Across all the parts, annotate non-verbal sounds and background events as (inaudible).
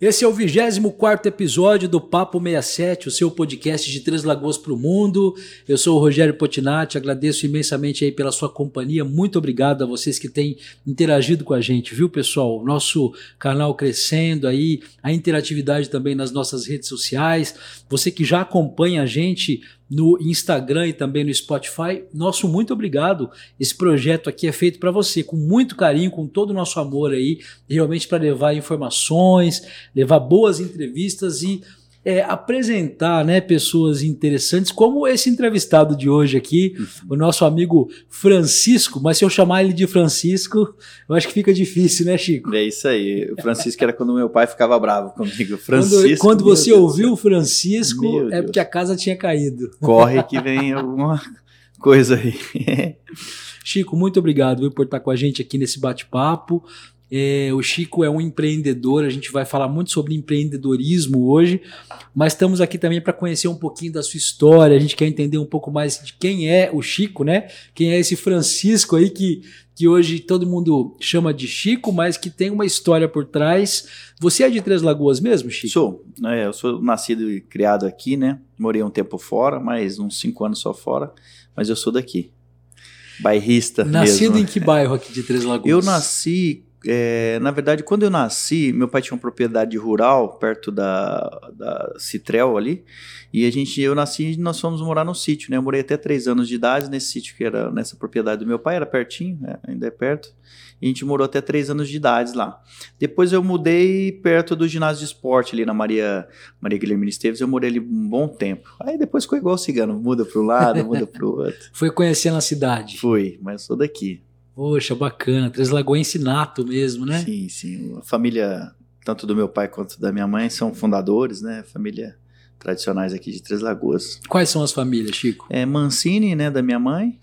Esse é o 24 episódio do Papo 67, o seu podcast de Três Lagoas para o Mundo. Eu sou o Rogério Potinati, agradeço imensamente aí pela sua companhia. Muito obrigado a vocês que têm interagido com a gente, viu, pessoal? Nosso canal crescendo aí, a interatividade também nas nossas redes sociais. Você que já acompanha a gente no Instagram e também no Spotify. Nosso muito obrigado. Esse projeto aqui é feito para você com muito carinho, com todo o nosso amor aí, realmente para levar informações, levar boas entrevistas e é, apresentar né, pessoas interessantes, como esse entrevistado de hoje aqui, o nosso amigo Francisco. Mas se eu chamar ele de Francisco, eu acho que fica difícil, né, Chico? É isso aí. O Francisco era quando meu pai ficava bravo comigo. Francisco. Quando, quando você Deus ouviu o Francisco, é porque a casa tinha caído. Corre que vem alguma coisa aí. (laughs) Chico, muito obrigado viu, por estar com a gente aqui nesse bate-papo. É, o Chico é um empreendedor, a gente vai falar muito sobre empreendedorismo hoje, mas estamos aqui também para conhecer um pouquinho da sua história. A gente quer entender um pouco mais de quem é o Chico, né? Quem é esse Francisco aí que, que hoje todo mundo chama de Chico, mas que tem uma história por trás. Você é de Três Lagoas mesmo, Chico? Sou. É, eu sou nascido e criado aqui, né? Morei um tempo fora, mais uns cinco anos só fora, mas eu sou daqui. Bairrista Nascido mesmo. em que bairro aqui de Três Lagoas? Eu nasci é, na verdade, quando eu nasci, meu pai tinha uma propriedade rural perto da, da Citrel ali, e a gente, eu nasci e nós fomos morar no sítio, né? Eu morei até três anos de idade nesse sítio que era nessa propriedade do meu pai, era pertinho, né? ainda é perto, e a gente morou até três anos de idade lá. Depois eu mudei perto do ginásio de esporte ali na Maria, Maria Guilherme Esteves, eu morei ali um bom tempo. Aí depois ficou igual o cigano, muda para um lado, muda para o outro. (laughs) Foi conhecendo a cidade? Fui, mas sou daqui. Poxa, bacana. Três Lagoense nato mesmo, né? Sim, sim. A família, tanto do meu pai quanto da minha mãe, são fundadores, né? Família tradicionais aqui de Três Lagoas. Quais são as famílias, Chico? É Mancini, né, da minha mãe,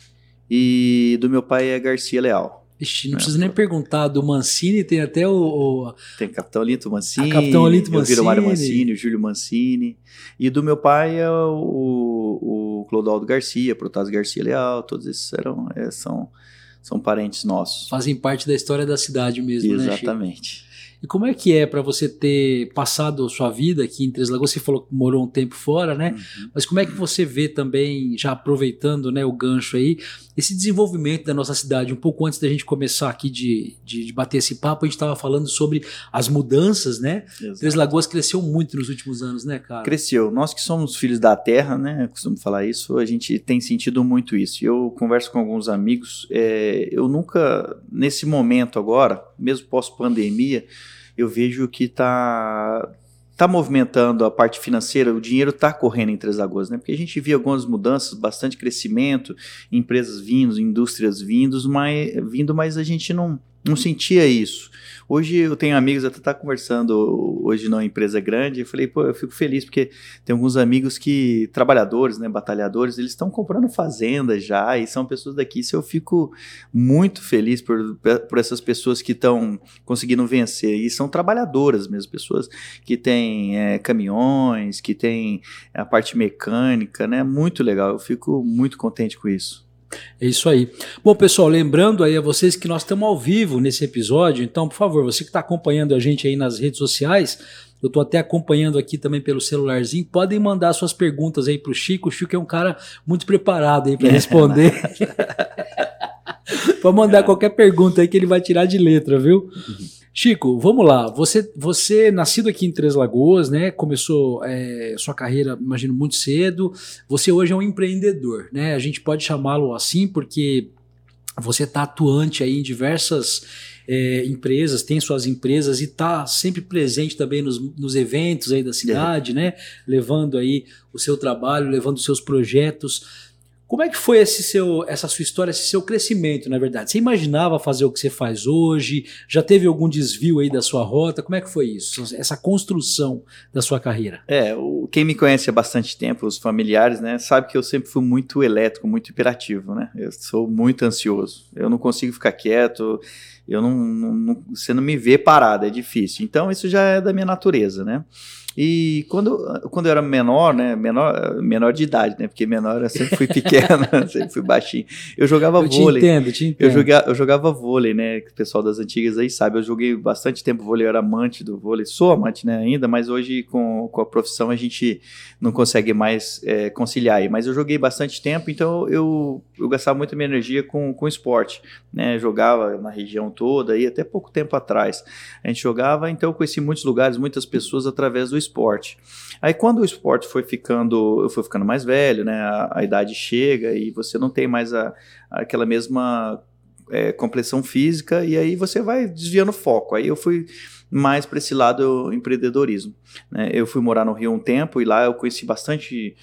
e do meu pai é Garcia Leal. Ixi, não é, precisa nem perguntar, do Mancini tem até o... o... Tem Capitão Alinto Mancini, Capitão Alinto Mancini. o Mário Mancini, o Júlio Mancini, e do meu pai é o, o Clodoaldo Garcia, Protásio Garcia Leal, todos esses eram, é, são são parentes nossos. Fazem parte da história da cidade mesmo, Exatamente. né? Exatamente. E como é que é para você ter passado sua vida aqui em Três Lagoas? Você falou que morou um tempo fora, né? Uhum. Mas como é que você vê também, já aproveitando né, o gancho aí, esse desenvolvimento da nossa cidade? Um pouco antes da gente começar aqui de, de, de bater esse papo, a gente estava falando sobre as mudanças, né? Exato. Três Lagoas cresceu muito nos últimos anos, né, cara? Cresceu. Nós que somos filhos da terra, né? Eu costumo falar isso, a gente tem sentido muito isso. Eu converso com alguns amigos, é, eu nunca, nesse momento agora, mesmo pós-pandemia, eu vejo que está tá movimentando a parte financeira, o dinheiro está correndo em Três Lagoas, né? Porque a gente via algumas mudanças, bastante crescimento, empresas vindo, indústrias vindos, mas, vindo, mas a gente não, não sentia isso. Hoje eu tenho amigos, até tá conversando hoje numa empresa grande, eu falei, pô, eu fico feliz porque tem alguns amigos que, trabalhadores, né, batalhadores, eles estão comprando fazendas já e são pessoas daqui. Isso eu fico muito feliz por, por essas pessoas que estão conseguindo vencer e são trabalhadoras mesmo, pessoas que têm é, caminhões, que têm a parte mecânica, né, muito legal. Eu fico muito contente com isso. É isso aí. Bom, pessoal, lembrando aí a vocês que nós estamos ao vivo nesse episódio, então, por favor, você que está acompanhando a gente aí nas redes sociais, eu estou até acompanhando aqui também pelo celularzinho, podem mandar suas perguntas aí para o Chico. O Chico é um cara muito preparado aí para responder. (laughs) Pode mandar qualquer pergunta aí que ele vai tirar de letra, viu? Chico, vamos lá. Você, você nascido aqui em Três Lagoas, né? Começou é, sua carreira, imagino, muito cedo. Você hoje é um empreendedor, né? A gente pode chamá-lo assim porque você está atuante aí em diversas é, empresas, tem suas empresas e está sempre presente também nos, nos, eventos aí da cidade, é. né? Levando aí o seu trabalho, levando os seus projetos. Como é que foi esse seu, essa sua história, esse seu crescimento, na verdade? Você imaginava fazer o que você faz hoje? Já teve algum desvio aí da sua rota? Como é que foi isso? Essa construção da sua carreira? É, o, quem me conhece há bastante tempo, os familiares, né, sabe que eu sempre fui muito elétrico, muito hiperativo, né? Eu sou muito ansioso. Eu não consigo ficar quieto, eu não, não, não você não me vê parado, é difícil. Então isso já é da minha natureza, né? E quando, quando eu era menor, né, menor, menor de idade, né, porque menor eu sempre fui pequeno, (laughs) sempre fui baixinho, eu jogava eu vôlei. Te entendo, te entendo. Eu, joga, eu jogava vôlei, né, o pessoal das antigas aí sabe, eu joguei bastante tempo vôlei, eu era amante do vôlei, sou amante, né, ainda, mas hoje com, com a profissão a gente não consegue mais é, conciliar aí, mas eu joguei bastante tempo, então eu, eu gastava muito minha energia com, com esporte, né, jogava na região toda e até pouco tempo atrás a gente jogava, então eu conheci muitos lugares, muitas pessoas através do esporte. Aí quando o esporte foi ficando, eu fui ficando mais velho, né? A, a idade chega e você não tem mais a, aquela mesma é, complexão física e aí você vai desviando o foco. Aí eu fui mais para esse lado empreendedorismo. Né? Eu fui morar no Rio um tempo e lá eu conheci bastante,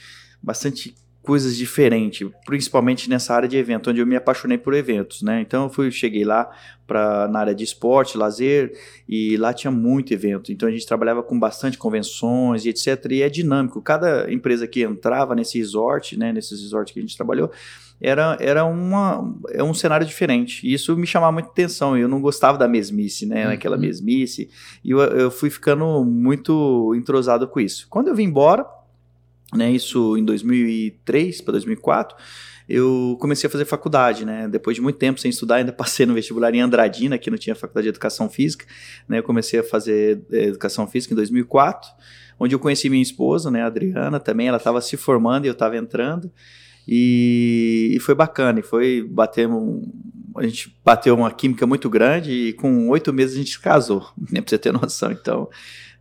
bastante coisas diferentes, principalmente nessa área de evento, onde eu me apaixonei por eventos, né? Então eu fui, cheguei lá para na área de esporte, lazer e lá tinha muito evento. Então a gente trabalhava com bastante convenções e etc. E é dinâmico. Cada empresa que entrava nesse resort, né? Nesses resorts que a gente trabalhou, era, era uma, é um cenário diferente. E isso me chamava muita atenção. Eu não gostava da mesmice, né? Naquela uhum. mesmice. E eu, eu fui ficando muito entrosado com isso. Quando eu vim embora né, isso em 2003 para 2004, eu comecei a fazer faculdade, né? Depois de muito tempo sem estudar, ainda passei no vestibular em Andradina, que não tinha faculdade de educação física, né? Eu comecei a fazer eh, educação física em 2004, onde eu conheci minha esposa, né, a Adriana, também, ela estava se formando e eu estava entrando. E, e, foi bacana, e foi bater um, a gente bateu uma química muito grande e com oito meses a gente se casou, (laughs) né, pra você ter noção. Então,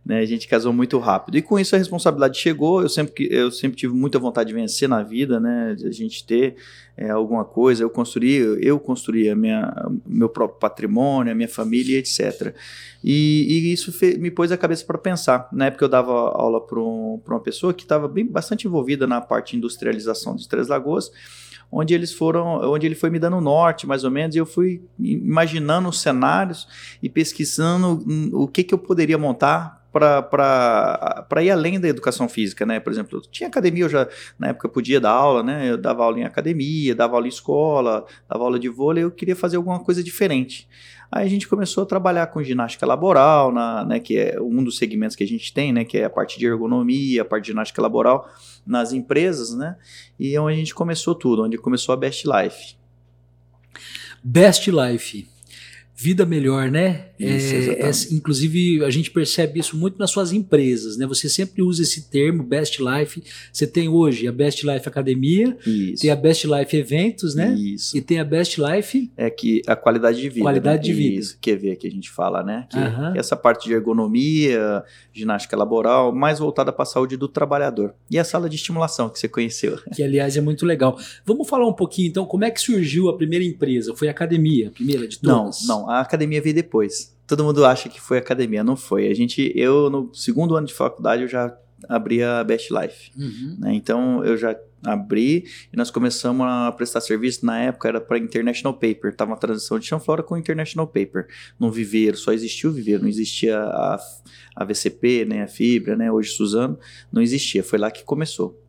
né? A gente casou muito rápido. E com isso a responsabilidade chegou. Eu sempre, eu sempre tive muita vontade de vencer na vida, né? De a gente ter é, alguma coisa. Eu construí, eu construí a minha, meu próprio patrimônio, a minha família, etc. E, e isso me pôs a cabeça para pensar. Na época eu dava aula para um, uma pessoa que estava bastante envolvida na parte de industrialização de Três Lagoas onde eles foram, onde ele foi me dando norte, mais ou menos, e eu fui imaginando os cenários e pesquisando o que, que eu poderia montar para ir além da educação física, né? Por exemplo, tinha academia, eu já na época podia dar aula, né? Eu dava aula em academia, dava aula em escola, dava aula de vôlei, eu queria fazer alguma coisa diferente. Aí a gente começou a trabalhar com ginástica laboral, na, né, que é um dos segmentos que a gente tem, né, que é a parte de ergonomia, a parte de ginástica laboral nas empresas, né? E é onde a gente começou tudo, onde começou a Best Life. Best Life vida melhor, né? Isso, é, é, inclusive, a gente percebe isso muito nas suas empresas, né? Você sempre usa esse termo, Best Life. Você tem hoje a Best Life Academia, isso. tem a Best Life Eventos, né? Isso. E tem a Best Life... É que a qualidade de vida. Qualidade né? de vida. Isso, que ver que a gente fala, né? Que, que essa parte de ergonomia, ginástica laboral, mais voltada para a saúde do trabalhador. E a sala de estimulação que você conheceu. Que, aliás, é muito legal. Vamos falar um pouquinho, então, como é que surgiu a primeira empresa? Foi a academia, a primeira de todas? Não, não a academia veio depois. Todo mundo acha que foi academia, não foi. A gente, eu no segundo ano de faculdade eu já abri a Best Life. Uhum. Né? Então eu já abri e nós começamos a prestar serviço. Na época era para International Paper, tava uma transição de Chanflora com International Paper. No viveiro, só existia o viveiro, não existia a, a VCP, né, a Fibra, né, hoje Suzano, não existia. Foi lá que começou.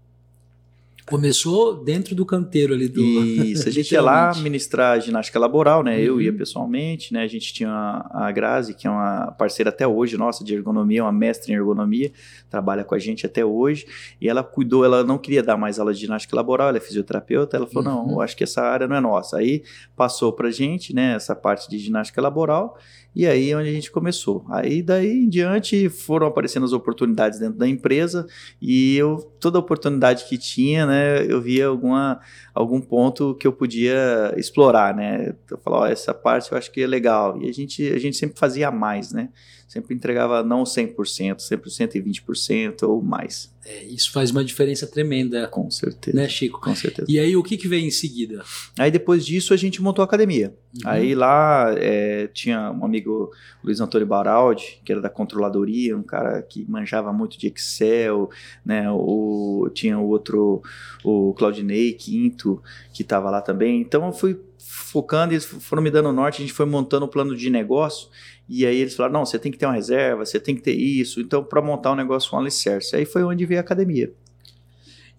Começou dentro do canteiro ali do. Isso, a (laughs) gente ia lá ministrar ginástica laboral, né? Uhum. Eu ia uhum. pessoalmente, né? A gente tinha a Grazi, que é uma parceira até hoje nossa de ergonomia, uma mestre em ergonomia, trabalha com a gente até hoje. E ela cuidou, ela não queria dar mais aula de ginástica laboral, ela é fisioterapeuta. Ela falou: uhum. não, eu acho que essa área não é nossa. Aí passou pra gente, né? Essa parte de ginástica laboral. E aí é onde a gente começou. Aí daí em diante foram aparecendo as oportunidades dentro da empresa e eu toda oportunidade que tinha, né, eu via alguma algum ponto que eu podia explorar, né? Eu falava, oh, essa parte eu acho que é legal. E a gente a gente sempre fazia mais, né? Sempre entregava não 100%, sempre 120% ou mais. É, isso faz uma diferença tremenda. Com certeza. Né, Chico? Com certeza. E aí, o que, que veio em seguida? Aí, depois disso, a gente montou a academia. Uhum. Aí, lá, é, tinha um amigo, Luiz Antônio Baraldi, que era da controladoria, um cara que manjava muito de Excel, né? O, tinha o outro, o Claudinei Quinto, que estava lá também. Então, eu fui focando, eles foram me dando norte, a gente foi montando o um plano de negócio. E aí eles falaram: não, você tem que ter uma reserva, você tem que ter isso. Então, para montar um negócio com um alicerce. Aí foi onde veio a academia.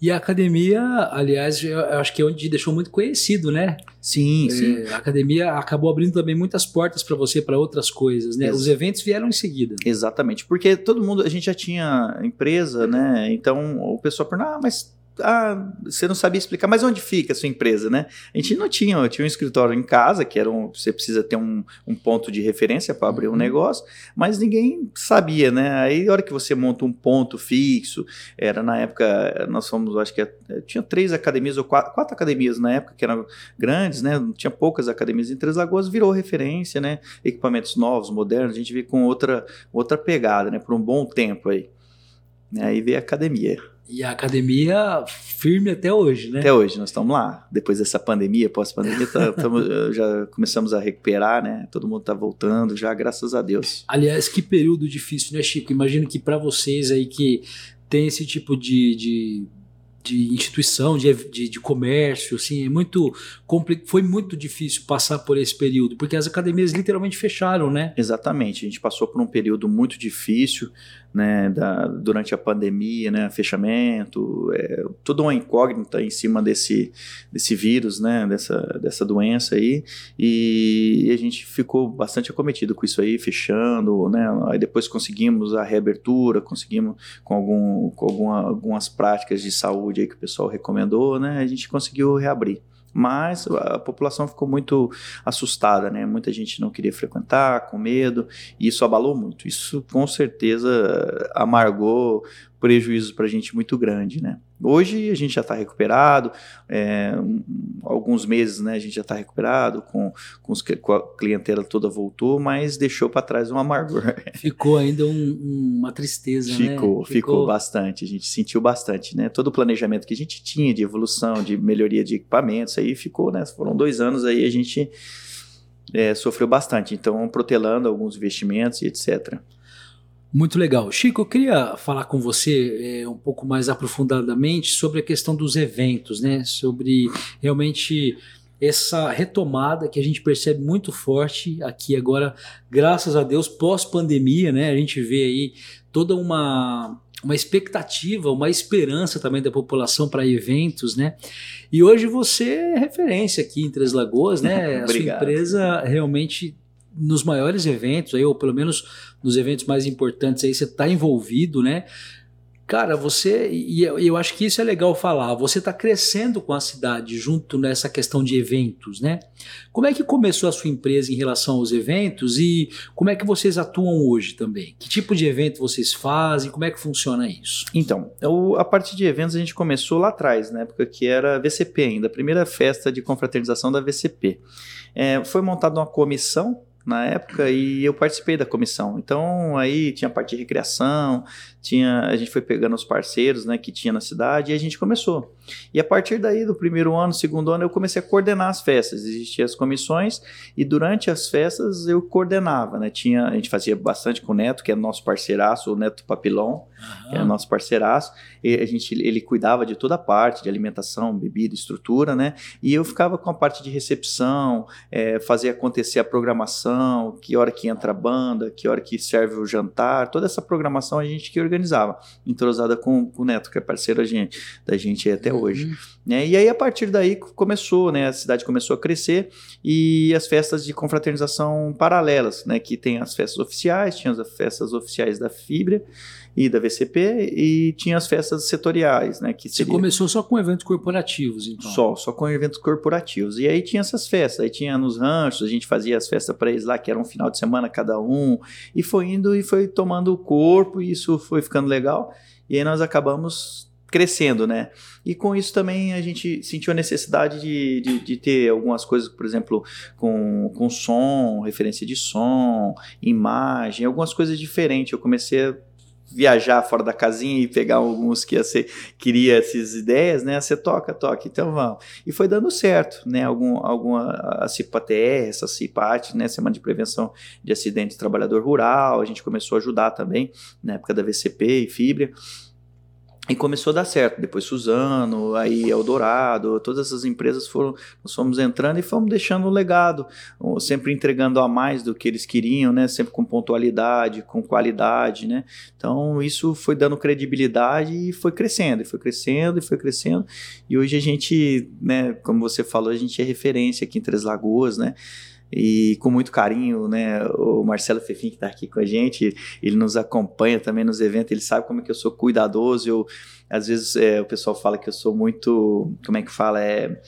E a academia, aliás, eu acho que é onde deixou muito conhecido, né? Sim, É, sim. a academia acabou abrindo também muitas portas para você para outras coisas, né? Ex- Os eventos vieram em seguida. Exatamente, porque todo mundo, a gente já tinha empresa, né? Então o pessoal pergunta, ah, mas ah, você não sabia explicar, mas onde fica a sua empresa, né? A gente não tinha, eu tinha um escritório em casa, que era um, você precisa ter um, um ponto de referência para abrir um Uhum. negócio, mas ninguém sabia, né? Aí a hora que você monta um ponto fixo, era na época, nós fomos, acho que eh, tinha três academias ou quatro, quatro academias na época que eram grandes, né? Tinha poucas academias em Três Lagoas, virou referência, né? Equipamentos novos, modernos, a gente veio com outra, outra pegada, né? Por um bom tempo aí. Aí veio a academia. E a academia firme até hoje, né? Até hoje, nós estamos lá. Depois dessa pandemia, pós-pandemia, tá- (laughs) eh, já começamos a recuperar, né? Todo mundo está voltando já, graças a Deus. Aliás, que período difícil, né, Chico? Imagino que para vocês aí que tem esse tipo de, de, de instituição, de, de, de comércio, assim, é muito foi muito difícil passar por esse período, porque as academias literalmente fecharam, né? Exatamente, a gente passou por um período muito difícil, né, da- durante a pandemia, né, fechamento, é, toda uma incógnita em cima desse, desse vírus, né, dessa, dessa doença aí, e a gente ficou bastante acometido com isso aí, fechando, né, aí depois conseguimos a reabertura, conseguimos com, algum, com alguma, algumas práticas de saúde aí que o pessoal recomendou, né, a gente conseguiu reabrir. Mas a população ficou muito assustada, né? Muita gente não queria frequentar, com medo, e isso abalou muito. Isso com certeza amargou prejuízos para a gente muito grande, né? Hoje a gente já está recuperado, é, um- alguns meses, né? A gente já está recuperado, com, com, os com a clientela toda voltou, mas deixou para trás um amargor. (laughs) Ficou ainda um- uma tristeza, né? Ficou, ficou bastante, a gente sentiu bastante, né? Todo o planejamento que a gente tinha de evolução, de melhoria de equipamentos, aí ficou, né? Foram dois anos aí a gente é, sofreu bastante, então protelando alguns investimentos e etc. Muito legal. Chico, eu queria falar com você é, um pouco mais aprofundadamente sobre a questão dos eventos, né? Sobre realmente essa retomada que a gente percebe muito forte aqui agora, graças a Deus, pós-pandemia, né? A gente vê aí toda uma, uma expectativa, uma esperança também da população para eventos, né? E hoje você é referência aqui em Três Lagoas, né? (laughs) a sua empresa realmente nos maiores eventos, aí, ou pelo menos nos eventos mais importantes aí, você está envolvido, né? Cara, você, e eu, eu acho que isso é legal falar, você está crescendo com a cidade junto nessa questão de eventos, né? Como é que começou a sua empresa em relação aos eventos e como é que vocês atuam hoje também? Que tipo de evento vocês fazem? Como é que funciona isso? Então, o- a parte de eventos a gente começou lá atrás, na época que era VCP ainda, a primeira festa de confraternização da VCP. É, foi montada uma comissão na época e eu participei da comissão. Então aí tinha a parte de recreação, tinha a gente foi pegando os parceiros, né, que tinha na cidade e a gente começou. E a partir daí do primeiro ano, segundo ano, eu comecei a coordenar as festas. Existiam as comissões e durante as festas eu coordenava, né? Tinha a gente fazia bastante com o Neto, que é nosso parceiraço, o Neto Papilon, que é nosso parceiraço, e a gente, ele cuidava de toda a parte de alimentação, bebida, estrutura, né? E eu ficava com a parte de recepção, é, fazer acontecer a programação, que hora que entra a banda, que hora que serve o jantar, toda essa programação a gente que organizava, entrosada com, com o Neto, que é parceiro da gente, da gente até hoje. Uhum. né? E aí, a partir daí, começou, né? A cidade começou a crescer e as festas de confraternização paralelas, né? Que tem as festas oficiais, tinha as festas oficiais da Fibra e da VCP e tinha as festas setoriais, né? Que Você seria começou só com eventos corporativos, então? só, só com eventos corporativos. E aí tinha essas festas, aí tinha nos ranchos, a gente fazia as festas para eles lá, que era um final de semana cada um, e foi indo e foi tomando o corpo, e isso foi ficando legal, e aí nós acabamos crescendo, né? E com isso também a gente sentiu a necessidade de, de, de ter algumas coisas, por exemplo, com, com som, referência de som, imagem, algumas coisas diferentes. Eu comecei a viajar fora da casinha e pegar alguns que ser, queria essas ideias, né? Você toca, toca, então vamos. E foi dando certo, né? Algum, alguma, a CIPA-TR, essa CIPAT, né? Semana de Prevenção de Acidentes de Trabalhador Rural, a gente começou a ajudar também, na época da VCP e Fibra. E começou a dar certo. Depois Suzano, aí Eldorado, todas essas empresas foram, nós fomos entrando e fomos deixando o legado, sempre entregando a mais do que eles queriam, né? Sempre com pontualidade, com qualidade, né? Então isso foi dando credibilidade e foi crescendo, e foi crescendo, e foi crescendo. E hoje a gente, né, como você falou, a gente é referência aqui em Três Lagoas, né? E com muito carinho, né? O Marcelo Fefim que está aqui com a gente, ele nos acompanha também nos eventos, ele sabe como é que eu sou cuidadoso. Eu, às vezes é, o pessoal fala que eu sou muito, como é que fala, é,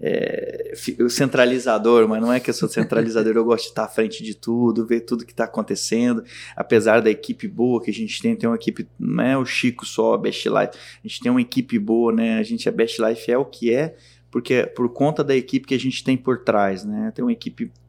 é centralizador, mas não é que eu sou centralizador, eu gosto de estar à frente de tudo, ver tudo que está acontecendo, apesar da equipe boa que a gente tem, tem uma equipe, não é o Chico só, a Best Life, a gente tem uma equipe boa, né? A gente, a Best Life é o que é, porque é por conta da equipe que a gente tem por trás, né? Tem uma equipe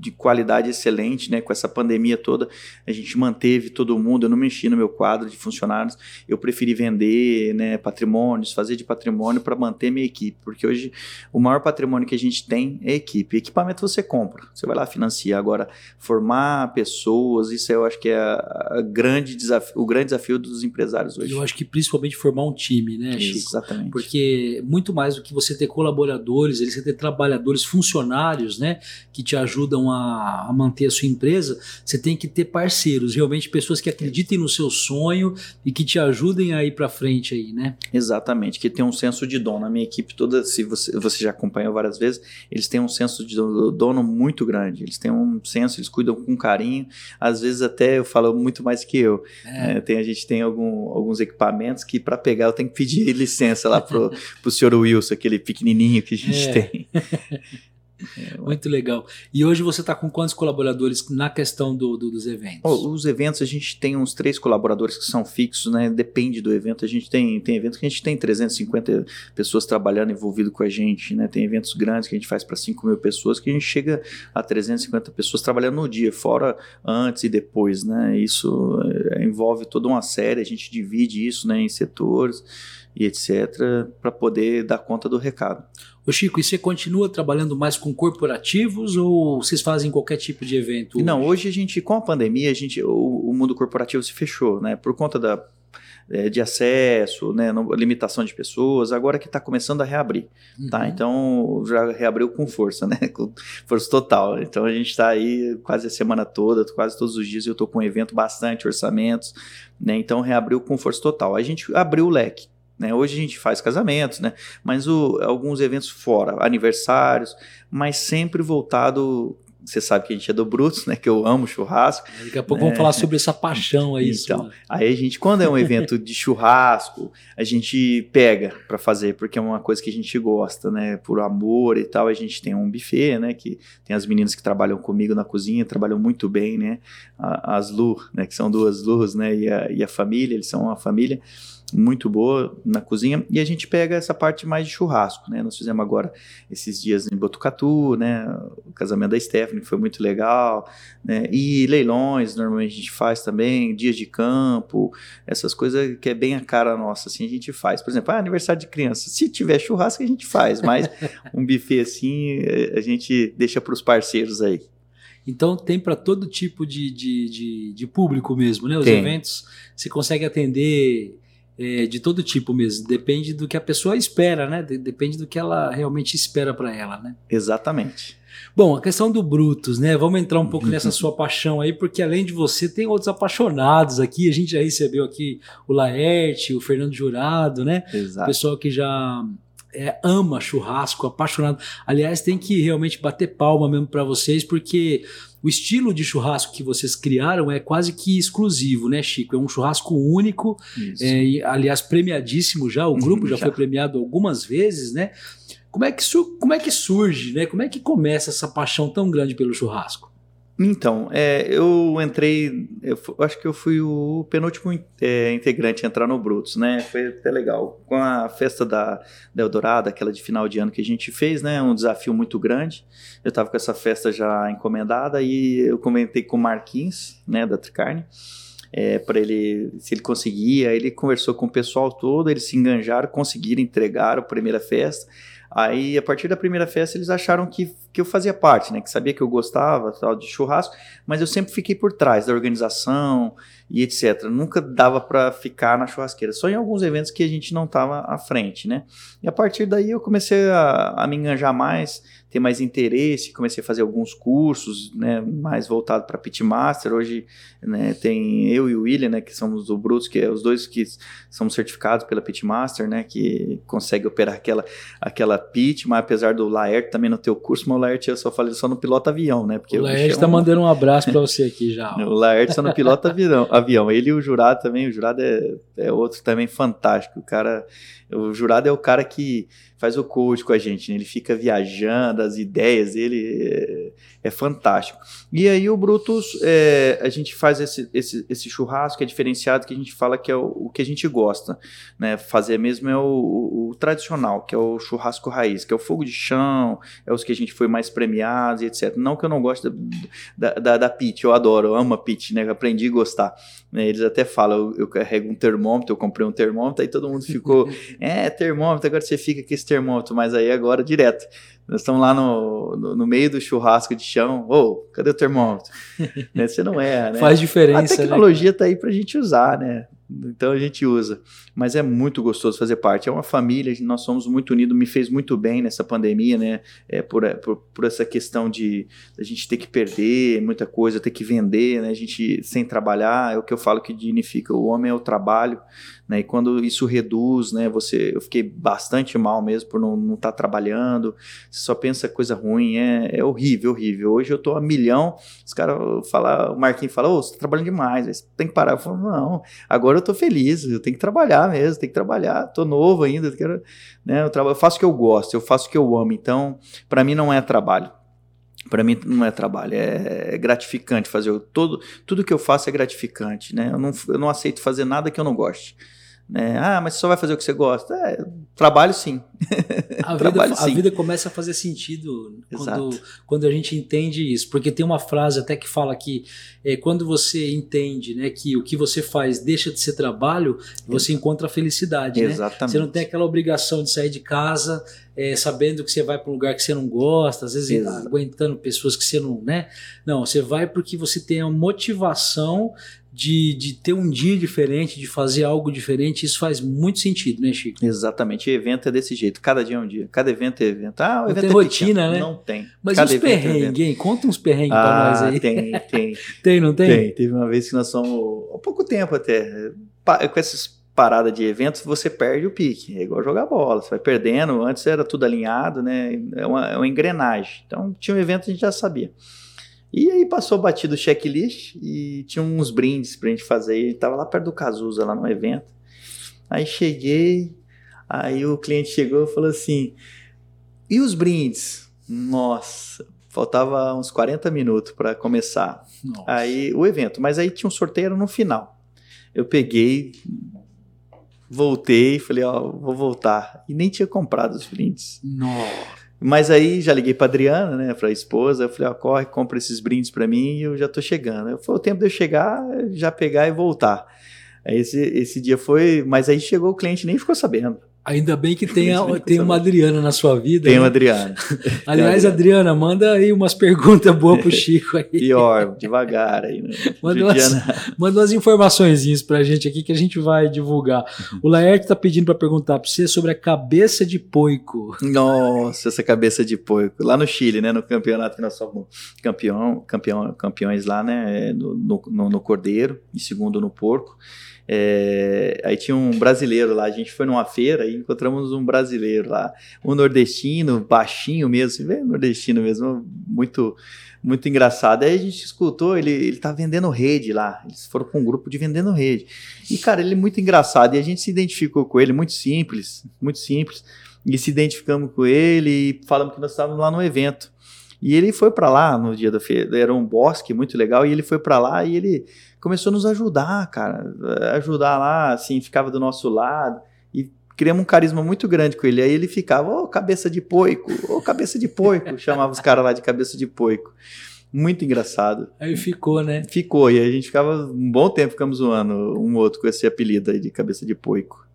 de qualidade excelente, né? Com essa pandemia toda, a gente manteve todo mundo. Eu não mexi no meu quadro de funcionários. Eu preferi vender, né? Patrimônios, fazer de patrimônio para manter minha equipe, porque hoje o maior patrimônio que a gente tem é equipe. Equipamento você compra, você vai lá financiar. Agora, formar pessoas, isso eu acho que é a, a grande desafio, o grande desafio dos empresários hoje. Eu acho que principalmente formar um time, né, Chico? Exatamente. Porque muito mais do que você ter colaboradores, você ter trabalhadores, funcionários, né? Que te ajudam a, a, manter a sua empresa, você tem que ter parceiros, realmente pessoas que acreditem no seu sonho e que te ajudem a ir para frente aí, né? Exatamente, que tem um senso de dono. A minha equipe toda, se você, você já acompanhou várias vezes, eles têm um senso de dono muito grande. Eles têm um senso, eles cuidam com carinho. Às vezes até eu falo muito mais que eu. É. É, tem, a gente tem algum, alguns equipamentos que para pegar eu tenho que pedir (laughs) licença lá pro, pro senhor Wilson, aquele pequenininho que a gente é. tem. (laughs) É, Muito legal. E hoje você está com quantos colaboradores na questão do, do, dos eventos? Oh, os eventos a gente tem uns três colaboradores que são fixos, né? Depende do evento. A gente tem, tem eventos que a gente tem 350 pessoas trabalhando envolvido com a gente, né? Tem eventos grandes que a gente faz para 5 mil pessoas que a gente chega a 350 pessoas trabalhando no dia, fora antes e depois, né? Isso é, envolve toda uma série, a gente divide isso né, em setores e etc., para poder dar conta do recado. Ô Chico, e você continua trabalhando mais com corporativos ou vocês fazem qualquer tipo de evento? Hoje? Não, hoje a gente, com a pandemia, a gente, o, o mundo corporativo se fechou, né? Por conta da é, de acesso, né, limitação de pessoas, agora que está começando a reabrir, tá? uhum. tá? Então já reabriu com força, né, (laughs) com força total. Então a gente está aí quase a semana toda, quase todos os dias eu estou com um evento, bastante orçamentos, né? Então reabriu com força total. A gente abriu o leque, né? Hoje a gente faz casamentos, né? mas o, alguns eventos fora, aniversários, mas sempre voltado. Você sabe que a gente é do Brutus, né? Que eu amo churrasco. Daqui a pouco né? vamos falar sobre essa paixão aí. Então, sua. aí a gente, quando é um evento de churrasco, a gente pega para fazer, porque é uma coisa que a gente gosta, né? Por amor e tal. A gente tem um buffet, né? Que tem as meninas que trabalham comigo na cozinha, trabalham muito bem, né? As Lu, né? Que são duas Lus, né? E a, e a família, eles são uma família muito boa na cozinha e a gente pega essa parte mais de churrasco, né? Nós fizemos agora esses dias em Botucatu, né? O casamento da Stephanie foi muito legal, né? E leilões, normalmente a gente faz também, dias de campo, essas coisas que é bem a cara nossa, assim, a gente faz. Por exemplo, ah, aniversário de criança, se tiver churrasco a gente faz, mas (laughs) um buffet assim a gente deixa para os parceiros aí. Então tem para todo tipo de, de, de, de, público mesmo, né? Os tem. eventos você consegue atender é, de todo tipo mesmo. Depende do que a pessoa espera, né? Depende do que ela realmente espera para ela, né? Exatamente. Bom, a questão do Brutus, né? Vamos entrar um pouco (laughs) nessa sua paixão aí, porque além de você, tem outros apaixonados aqui. A gente já recebeu aqui o Laerte, o Fernando Jurado, né? Exato. Pessoal que já é, ama churrasco, apaixonado. Aliás, tem que realmente bater palma mesmo para vocês, porque o estilo de churrasco que vocês criaram é quase que exclusivo, né, Chico? É um churrasco único, é, e, aliás, premiadíssimo já. O (laughs) grupo já, já foi premiado algumas vezes, né? Como é, que como é que surge, né? Como é que começa essa paixão tão grande pelo churrasco? Então, é, eu entrei, eu acho que eu fui o penúltimo é, integrante a entrar no Brutus, né? Foi até legal. Com a festa da, da Eldorado, aquela de final de ano que a gente fez, né? Um desafio muito grande. Eu estava com essa festa já encomendada e eu comentei com o Marquinhos, né, da Tricarne, é, para ele, se ele conseguia. Ele conversou com o pessoal todo, eles se enganjaram, conseguiram entregar a primeira festa. Aí, a partir da primeira festa, eles acharam que, que eu fazia parte, né? Que sabia que eu gostava tal, de churrasco, mas eu sempre fiquei por trás da organização e etc. Nunca dava para ficar na churrasqueira, só em alguns eventos que a gente não estava à frente, né? E a partir daí eu comecei a, a me enganjar mais, ter mais interesse, comecei a fazer alguns cursos, né, mais voltado para pitmaster. Hoje, né, tem eu e o William, né, que somos do Brutus, que é os dois que somos certificados pela pitmaster, né, que consegue operar aquela aquela pit, mas apesar do Laerte também não ter o curso, mas o Laerte eu só falei só no piloto avião, né? Porque o Laerte está é mandando um (laughs) abraço para você aqui já. o Laerte só no piloto avião, avião. Ele e o jurado também, o jurado é, é outro também fantástico. O cara, o jurado é o cara que faz o coach com a gente, né? ele fica viajando, as ideias dele é, fantástico. E aí o Brutus, é, a gente faz esse, esse, esse, churrasco que é diferenciado, que a gente fala que é o, o que a gente gosta, né? Fazer mesmo é o, o, o, tradicional, que é o churrasco raiz, que é o fogo de chão, é os que a gente foi mais premiados e etc. Não que eu não goste da, da, da, da pit, eu adoro, eu amo a pit, né? Eu aprendi a gostar. Né? Eles até falam, eu, eu carrego um termômetro, eu comprei um termômetro, aí todo mundo ficou, (laughs) é, termômetro, agora você fica com esse termômetro, mas aí agora direto. Nós estamos lá no, no, no, meio do churrasco de chão. Ô, oh, cadê o termômetro? (laughs) né? Você não é, né? Faz diferença. A né, tecnologia está né? aí para a gente usar, né? Então a gente usa. Mas é muito gostoso fazer parte. É uma família, nós somos muito unidos, me fez muito bem nessa pandemia, né? É, por, por, por essa questão de a gente ter que perder muita coisa, ter que vender, né? A gente sem trabalhar, é o que eu falo que dignifica. O homem é o trabalho, né? E quando isso reduz, né? Você, eu fiquei bastante mal mesmo por não estar tá trabalhando. Você só pensa coisa ruim, é, é horrível, horrível. Hoje eu tô a milhão, os caras falam, o Marquinhos fala, ô, oh, você tá trabalhando demais, tem que parar. Eu falo, não, agora eu tô feliz, eu tenho que trabalhar mesmo, tenho que trabalhar, tô novo ainda, quero, né? Eu, trabalho, eu faço o que eu gosto, eu faço o que eu amo. Então, para mim não é trabalho para mim não é trabalho, é, é gratificante fazer todo tudo que eu faço é gratificante, né? Eu não, eu não aceito fazer nada que eu não goste. Né? Ah, mas você só vai fazer o que você gosta. É, trabalho sim. A, (laughs) trabalho, vida, sim. a vida começa a fazer sentido quando, quando a gente entende isso. Porque tem uma frase até que fala que é, quando você entende né, que o que você faz deixa de ser trabalho, você encontra a felicidade. Exatamente. Né? Você não tem aquela obrigação de sair de casa é, sabendo que você vai para um lugar que você não gosta, às vezes Exato. aguentando pessoas que você não. Né? Não, você vai porque você tem a motivação de, de ter um dia diferente, de fazer algo diferente, isso faz muito sentido, né, Chico? Exatamente. evento é desse jeito. Cada dia é um dia. Cada evento é evento. Ah, o não evento tem é rotina, pequeno. né? Não tem. Mas Cada os perrengues, hein? Conta uns perrengues ah, pra nós aí. Tem, (laughs) tem. tem, não tem? Tem. Teve uma vez que nós somos, há pouco tempo até, com essas paradas de eventos, você perde o pique. É igual jogar bola. Você vai perdendo. Antes era tudo alinhado, né? É uma, é uma engrenagem. Então, tinha um evento, a gente já sabia. E aí passou batido o checklist e tinha uns brindes pra gente fazer. Ele tava lá perto do Cazuza, lá no evento. Aí cheguei, aí o cliente chegou e falou assim: "E os brindes?" Nossa, faltava uns 40 minutos para começar. Nossa. Aí o evento, mas aí tinha um sorteio no final. Eu peguei, voltei, falei, ó, vou voltar. E nem tinha comprado os brindes. Nossa. Mas aí já liguei para Adriana, né, para a esposa, eu falei, ó, corre, compra esses brindes para mim e eu já tô chegando. Foi o tempo de eu chegar, já pegar e voltar. Aí esse, esse dia foi, mas aí chegou o cliente nem ficou sabendo. Ainda bem que tem, a, tem uma Adriana na sua vida. Tem né? uma Adriana. (laughs) Aliás, Adriana, manda aí umas perguntas boas pro Chico aí. Pior, devagar aí. Né? (laughs) Manda, umas, manda umas informações pra gente aqui que a gente vai divulgar. O Laerte tá pedindo para perguntar para você sobre a cabeça de poico. Nossa, essa cabeça de poico. Lá no Chile, né? No campeonato que nós somos campeão, campeão, campeões lá, né? No, no, no Cordeiro e segundo no Porco. É, aí tinha um brasileiro lá, a gente foi numa feira e encontramos um brasileiro lá, um nordestino, baixinho mesmo, nordestino mesmo, muito muito engraçado. Aí a gente escutou, ele, ele tá vendendo rede lá, eles foram com um grupo de vendendo rede. E cara, ele é muito engraçado e a gente se identificou com ele, muito simples, muito simples, e se identificamos com ele e falamos que nós estávamos lá no evento. E ele foi para lá no dia da feira, era um bosque muito legal, e ele foi para lá e ele começou a nos ajudar, cara, ajudar lá, assim, ficava do nosso lado, criamos um carisma muito grande com ele. Aí ele ficava, ô oh, cabeça de poico, ô oh, cabeça de poico, (laughs) chamava os caras lá de cabeça de poico. Muito engraçado. Aí ficou, né? Ficou, e a gente ficava um bom tempo ficamos zoando um outro com esse apelido aí de cabeça de poico.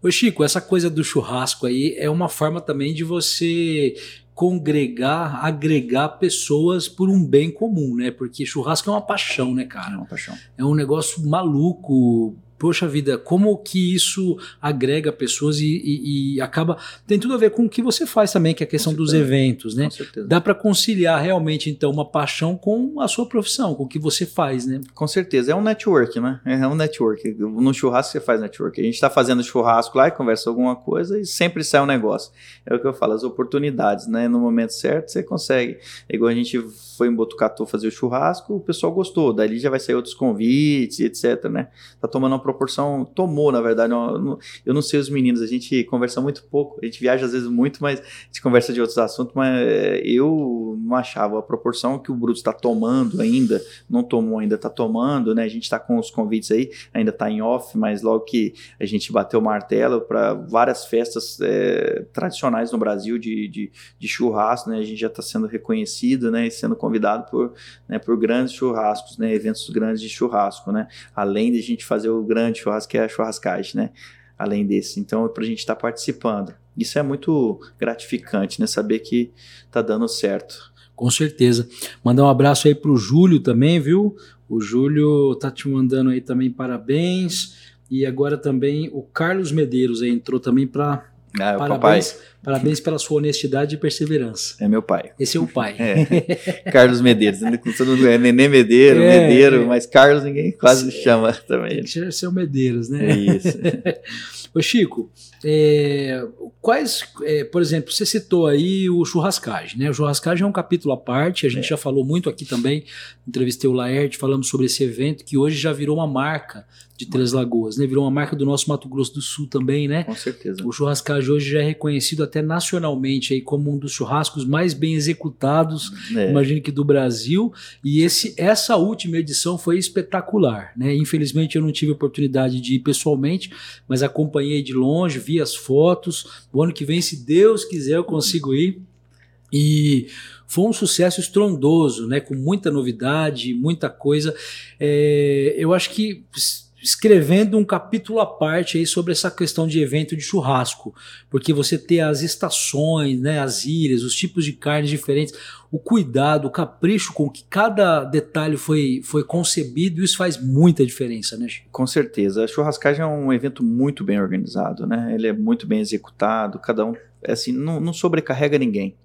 Ô Chico, essa coisa do churrasco aí é uma forma também de você congregar, agregar pessoas por um bem comum, né? Porque churrasco é uma paixão, né, cara? É uma paixão. É um negócio maluco poxa vida, como que isso agrega pessoas e, e, e, acaba. Tem tudo a ver com o que você faz também, que é a questão dos eventos, né? Com certeza. Dá para conciliar realmente, então, uma paixão com a sua profissão, com o que você faz, né? Com certeza. É um network, né? É um network. No churrasco você faz network. A gente está fazendo churrasco lá e conversa alguma coisa e sempre sai um negócio. É o que eu falo, as oportunidades, né? No momento certo você consegue. É igual a gente foi em Botucatu fazer o churrasco, o pessoal gostou. Dali já vai sair outros convites, etc, né? Tá tomando uma proporção, tomou, na verdade. Eu não sei os meninos, a gente conversa muito pouco, a gente viaja às vezes muito, mas a gente conversa de outros assuntos, mas eh, eu não achava a proporção que o Bruto está tomando ainda, não tomou ainda, está tomando, né? A gente está com os convites aí, ainda está em off, mas logo que a gente bateu o martelo para várias festas é, tradicionais no Brasil de, de, de, churrasco, né? A gente já está sendo reconhecido, né? E sendo convidado por, né, por grandes churrascos, né? Eventos grandes de churrasco, né? Além de a gente fazer o grande churrasco, que é a churrascagem, né? Além desse. Então, é para a gente estar tá participando. Isso é muito gratificante, né? Saber que tá dando certo. Com certeza. Mandar um abraço aí pro Júlio também, viu? O Júlio tá te mandando aí também parabéns. E agora também o Carlos Medeiros aí entrou também para ah, é parabéns, parabéns pela sua honestidade e perseverança. É meu pai. Esse é o pai. É. (laughs) Carlos Medeiros. Todo mundo é Nenê Medeiro, é, Medeiro, mas Carlos ninguém quase chama também. Tem que ser o Medeiros, né? É isso. (laughs) Ô Chico, é, quais, é, por exemplo, você citou aí o churrascagem, né? O churrascagem é um capítulo à parte, a gente é. já falou muito aqui também, entrevistei o Laerte, falamos sobre esse evento que hoje já virou uma marca de Três Lagoas, né? Virou uma marca do nosso Mato Grosso do Sul também, né? Com certeza. O churrascagem hoje já é reconhecido até nacionalmente aí como um dos churrascos mais bem executados, é. imagino que do Brasil, e esse essa última edição foi espetacular, né? Infelizmente eu não tive oportunidade de ir pessoalmente, mas acompanhei de longe, vi as fotos. O ano que vem, se Deus quiser, eu consigo ir. E foi um sucesso estrondoso, né? Com muita novidade, muita coisa. É, eu acho que escrevendo um capítulo à parte aí sobre essa questão de evento de churrasco, porque você ter as estações, né, as ilhas, os tipos de carnes diferentes, o cuidado, o capricho com que cada detalhe foi, foi concebido, isso faz muita diferença, né? Chico? Com certeza. A churrascagem é um evento muito bem organizado, né? Ele é muito bem executado, cada um, assim, não, não sobrecarrega ninguém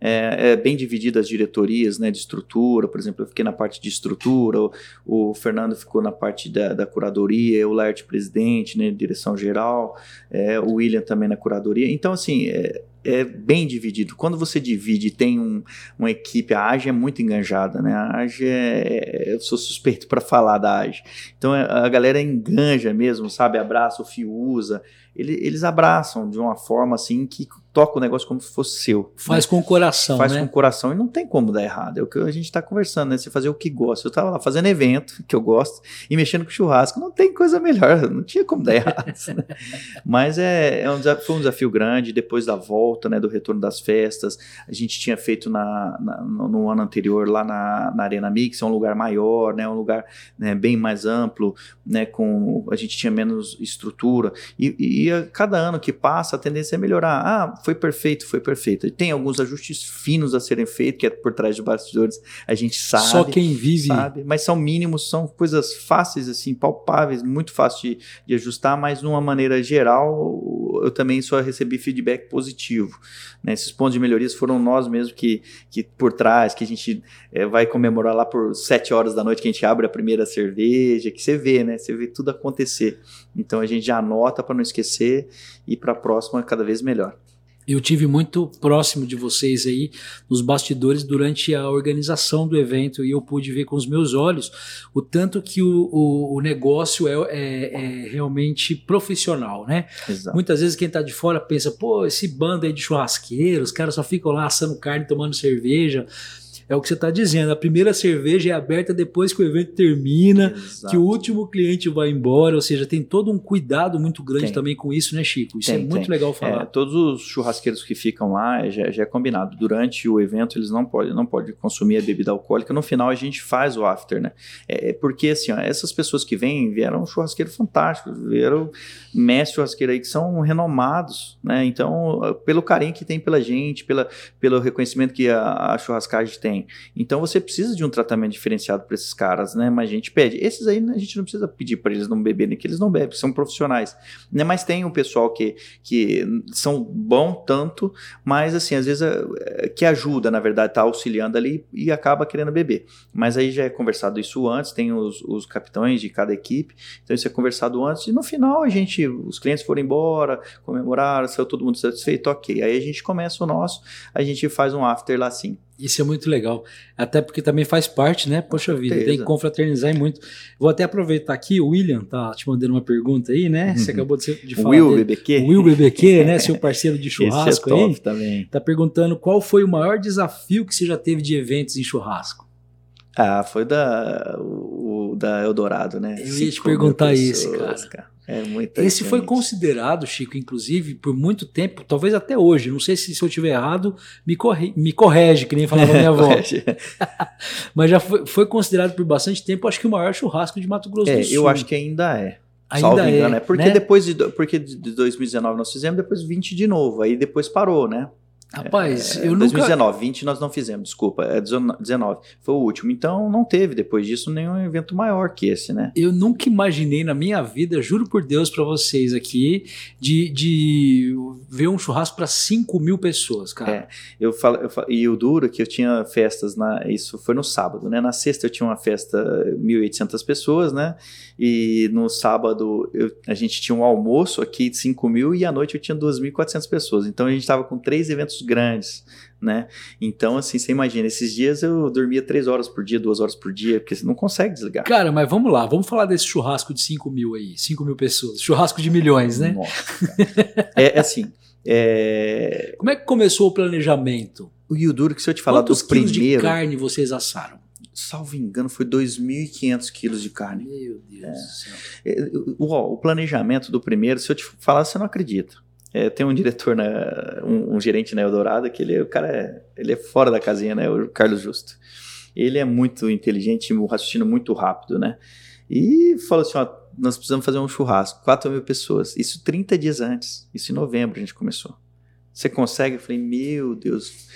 é, é, bem dividida as diretorias né, de estrutura, por exemplo, eu fiquei na parte de estrutura, o, o Fernando ficou na parte da, da curadoria, o Laerte presidente, né, direção geral, é, o William também na curadoria. Então, assim, é, é bem dividido. Quando você divide tem um, uma equipe, a AGE é muito enganjada, né? A AGE é, eu sou suspeito para falar da AGE. Então é, a galera enganja mesmo, sabe? Abraça o fio usa. Ele, eles abraçam de uma forma assim que toca o negócio como se fosse seu. Faz né? com o coração, Faz né? com o coração e não tem como dar errado. É o que a gente está conversando, né? Você fazer o que gosta. Eu estava lá fazendo evento, que eu gosto, e mexendo com churrasco. Não tem coisa melhor, (laughs) não tinha como dar errado. né? Mas é, é um desafio, foi um desafio grande. Depois da volta, né, do retorno das festas, a gente tinha feito na, na no, no, ano anterior lá na, na Arena Mix, é um lugar maior, né? Um lugar né, bem mais amplo, né? Com, a gente tinha menos estrutura. E, e a cada ano que passa, a tendência é melhorar. Ah, foi perfeito, foi perfeito. Tem alguns ajustes finos a serem feitos, que é por trás de bastidores, a gente sabe. Só quem vive. Sabe, mas são mínimos, são coisas fáceis, assim, palpáveis, muito fácil de, de ajustar, mas de uma maneira geral, eu também só recebi feedback positivo. Né? Esses pontos de melhorias foram nós mesmos que, que por trás, que a gente é, vai comemorar lá por sete horas da noite que a gente abre a primeira cerveja, que você vê, né? Você vê tudo acontecer. Então a gente já anota para não esquecer e para a próxima cada vez melhor. Eu tive muito próximo de vocês aí nos bastidores durante a organização do evento e eu pude ver com os meus olhos o tanto que o, o, o negócio é, é, é, realmente profissional, né? Exato. Muitas vezes quem está de fora pensa, pô, esse bando aí de churrasqueiros, os caras só ficam lá assando carne, tomando cerveja. É o que você está dizendo. A primeira cerveja é aberta depois que o evento termina, Exato. que o último cliente vai embora, ou seja, tem todo um cuidado muito grande Tem. também com isso, né, Chico? Isso Tem, é muito tem. legal É, falar. todos os churrasqueiros que ficam lá já, já é combinado. Durante o evento eles não podem não pode consumir a bebida alcoólica. No final a gente faz o after, né? É, é porque assim, ó, essas pessoas que vêm vieram um churrasqueiro fantástico, vieram mestre churrasqueiro aí que são renomados, né? Então, pelo carinho que tem pela gente, pela, pelo reconhecimento que a, a churrascagem tem. Então você precisa de um tratamento diferenciado para esses caras, né? Mas a gente pede. Esses aí a gente não precisa pedir para eles não beberem, que eles não bebem, são profissionais. Né? Mas tem um pessoal que, que são bom tanto, mas assim, às vezes é, que ajuda, na verdade, tá auxiliando ali e acaba querendo beber. Mas aí já é conversado isso antes, tem os, os capitães de cada equipe, então isso é conversado antes, e no final a gente, os clientes foram embora, comemoraram, saiu todo mundo satisfeito, ok. Aí a gente começa o nosso, a gente faz um after lá sim. Isso é muito legal. Até porque também faz parte, né? Poxa vida, tem que confraternizar muito. Vou até aproveitar aqui, o William tá te mandando uma pergunta aí, né? Você Uhum. acabou de, de O falar. Will dele. BBQ? O Will BBQ, né? Seu parceiro de churrasco (laughs) Esse é top aí. também. Tá perguntando qual foi o maior desafio que você já teve de eventos em churrasco. Ah, foi da, o, da Eldorado, né? Eu ia te perguntar esse, pessoas, cara. É muita Esse foi gente. considerado, Chico, inclusive, por muito tempo, talvez até hoje. Não sei se, se eu estiver errado, me, corri, me correge, que nem falava minha avó. (laughs) (laughs) Mas já foi, foi considerado por bastante tempo, acho que o maior churrasco de Mato Grosso É, do Sul. eu acho que ainda é. Ainda salvo é, engano, é. Porque né? depois de, porque de 2019 nós fizemos, depois 20 de novo. Aí depois parou, né? Rapaz, É, eu nunca. 2019, 20 nós não fizemos, desculpa, é 19, foi o último. Então não teve depois disso nenhum evento maior que esse, né? Eu nunca imaginei na minha vida, juro por Deus pra vocês aqui, de, de ver um churrasco pra 5 mil pessoas, cara. É. Eu falo, eu falo- e o duro é que eu tinha festas na, isso foi no sábado, né? Na sexta eu tinha uma festa 1.800 pessoas, né? E no sábado eu- a gente tinha um almoço aqui de 5 mil e à noite eu tinha 2.400 pessoas. Então a gente estava com três eventos grandes, né? Então assim, você imagina, esses dias eu dormia três horas por dia, duas horas por dia, porque você não consegue desligar. Cara, mas vamos lá, vamos falar desse churrasco de 5 mil aí, 5 mil pessoas. Churrasco de milhões, né? Nossa, é, é assim, é... Como é que começou o planejamento? o e o duro que se eu te falar Quantos do quilos de primeiro, carne vocês assaram? salvo engano, foi 2.500 quilos de carne. Meu Deus do céu. É, O, o planejamento do primeiro, se eu te falar, você não acredita. É, tem um diretor, na, um, um gerente na Eldorado, que ele, é- o cara é, ele é fora da casinha, né? O Carlos Justo. Ele é muito inteligente, um raciocínio muito rápido, né? E falou assim: ó, nós precisamos fazer um churrasco, 4 mil pessoas. Isso 30 dias antes. Isso em novembro a gente começou. Você consegue? Eu falei, meu Deus.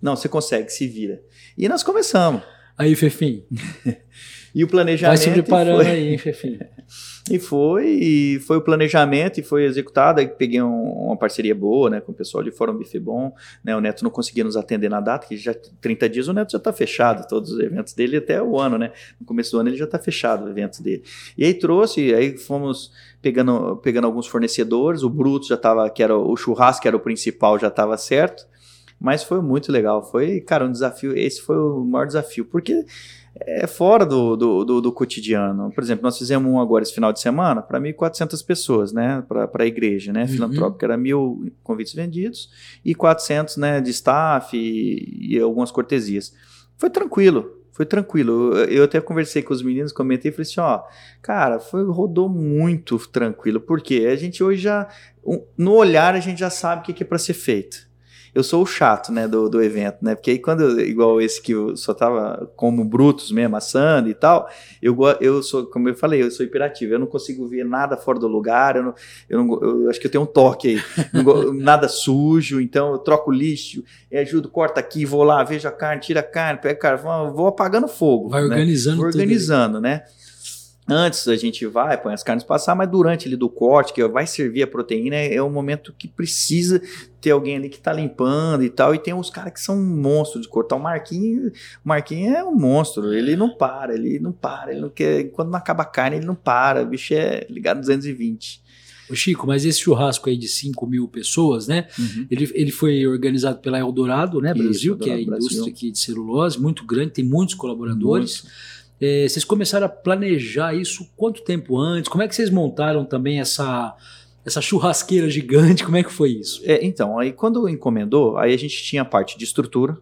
Não, você consegue, se vira. E nós começamos. Aí, Fefim, (laughs) E o planejamento. vai se preparando foi- aí, Fefim. (laughs) e foi, e foi o planejamento e foi executado. Aí peguei um- uma parceria boa, né, com o pessoal de Fórum Buffet Bom, né, o Neto não conseguia nos atender na data, que já 30 dias o Neto já está fechado, todos os eventos dele até o ano, né, no começo do ano ele já está fechado, os eventos dele. E aí trouxe, aí fomos pegando, pegando alguns fornecedores, o Bruto já estava, que era o churrasco, que era o principal, já estava certo, mas foi muito legal, foi, cara, um desafio, esse foi o maior desafio, porque é fora do, do, do, do cotidiano. Por exemplo, nós fizemos um agora esse final de semana para 1.400 pessoas, né? Para a igreja, né? Uhum. Filantrópica. Era mil convites vendidos e 400 né, de staff e, e algumas cortesias. Foi tranquilo. Foi tranquilo. Eu, eu até conversei com os meninos, comentei e falei assim: ó, cara, foi, rodou muito tranquilo. Porque a gente hoje já, um- no olhar, a gente já sabe o que, que é para ser feito eu sou o chato, né, do, do evento, né? Porque aí quando, eu- igual esse que eu só tava como brutos mesmo, assando e tal, eu, eu sou, como eu falei, eu sou hiperativo, eu não consigo ver nada fora do lugar, eu, não, eu, não, eu acho que eu tenho um toque aí, não (laughs) nada sujo, então eu troco lixo, eu ajudo, corta aqui, vou lá, vejo a carne, tira a carne, pega carvão, vou apagando fogo. Vai né? organizando Vou tudo organizando, né? Antes a gente vai, põe as carnes passar, mas durante ali do corte, que vai servir a proteína, é, é um momento que precisa ter alguém ali que tá limpando e tal. E tem uns caras que são um monstro de cortar. O Marquinhos, o Marquinhos é um monstro, ele não para, ele não para, ele não quer. Quando não acaba a carne, ele não para. O bicho é ligado 220. Ô, Chico, mas esse churrasco aí de 5 mil pessoas, né? Ele, ele foi organizado pela Eldorado, né, Isso, Brasil, que é a Eldorado indústria Brasil. aqui de celulose, muito grande, tem muitos colaboradores. É, vocês começaram a planejar isso quanto tempo antes? Como é que vocês montaram também essa, essa churrasqueira gigante? Como é que foi isso? É, então, aí quando encomendou, aí a gente tinha a parte de estrutura,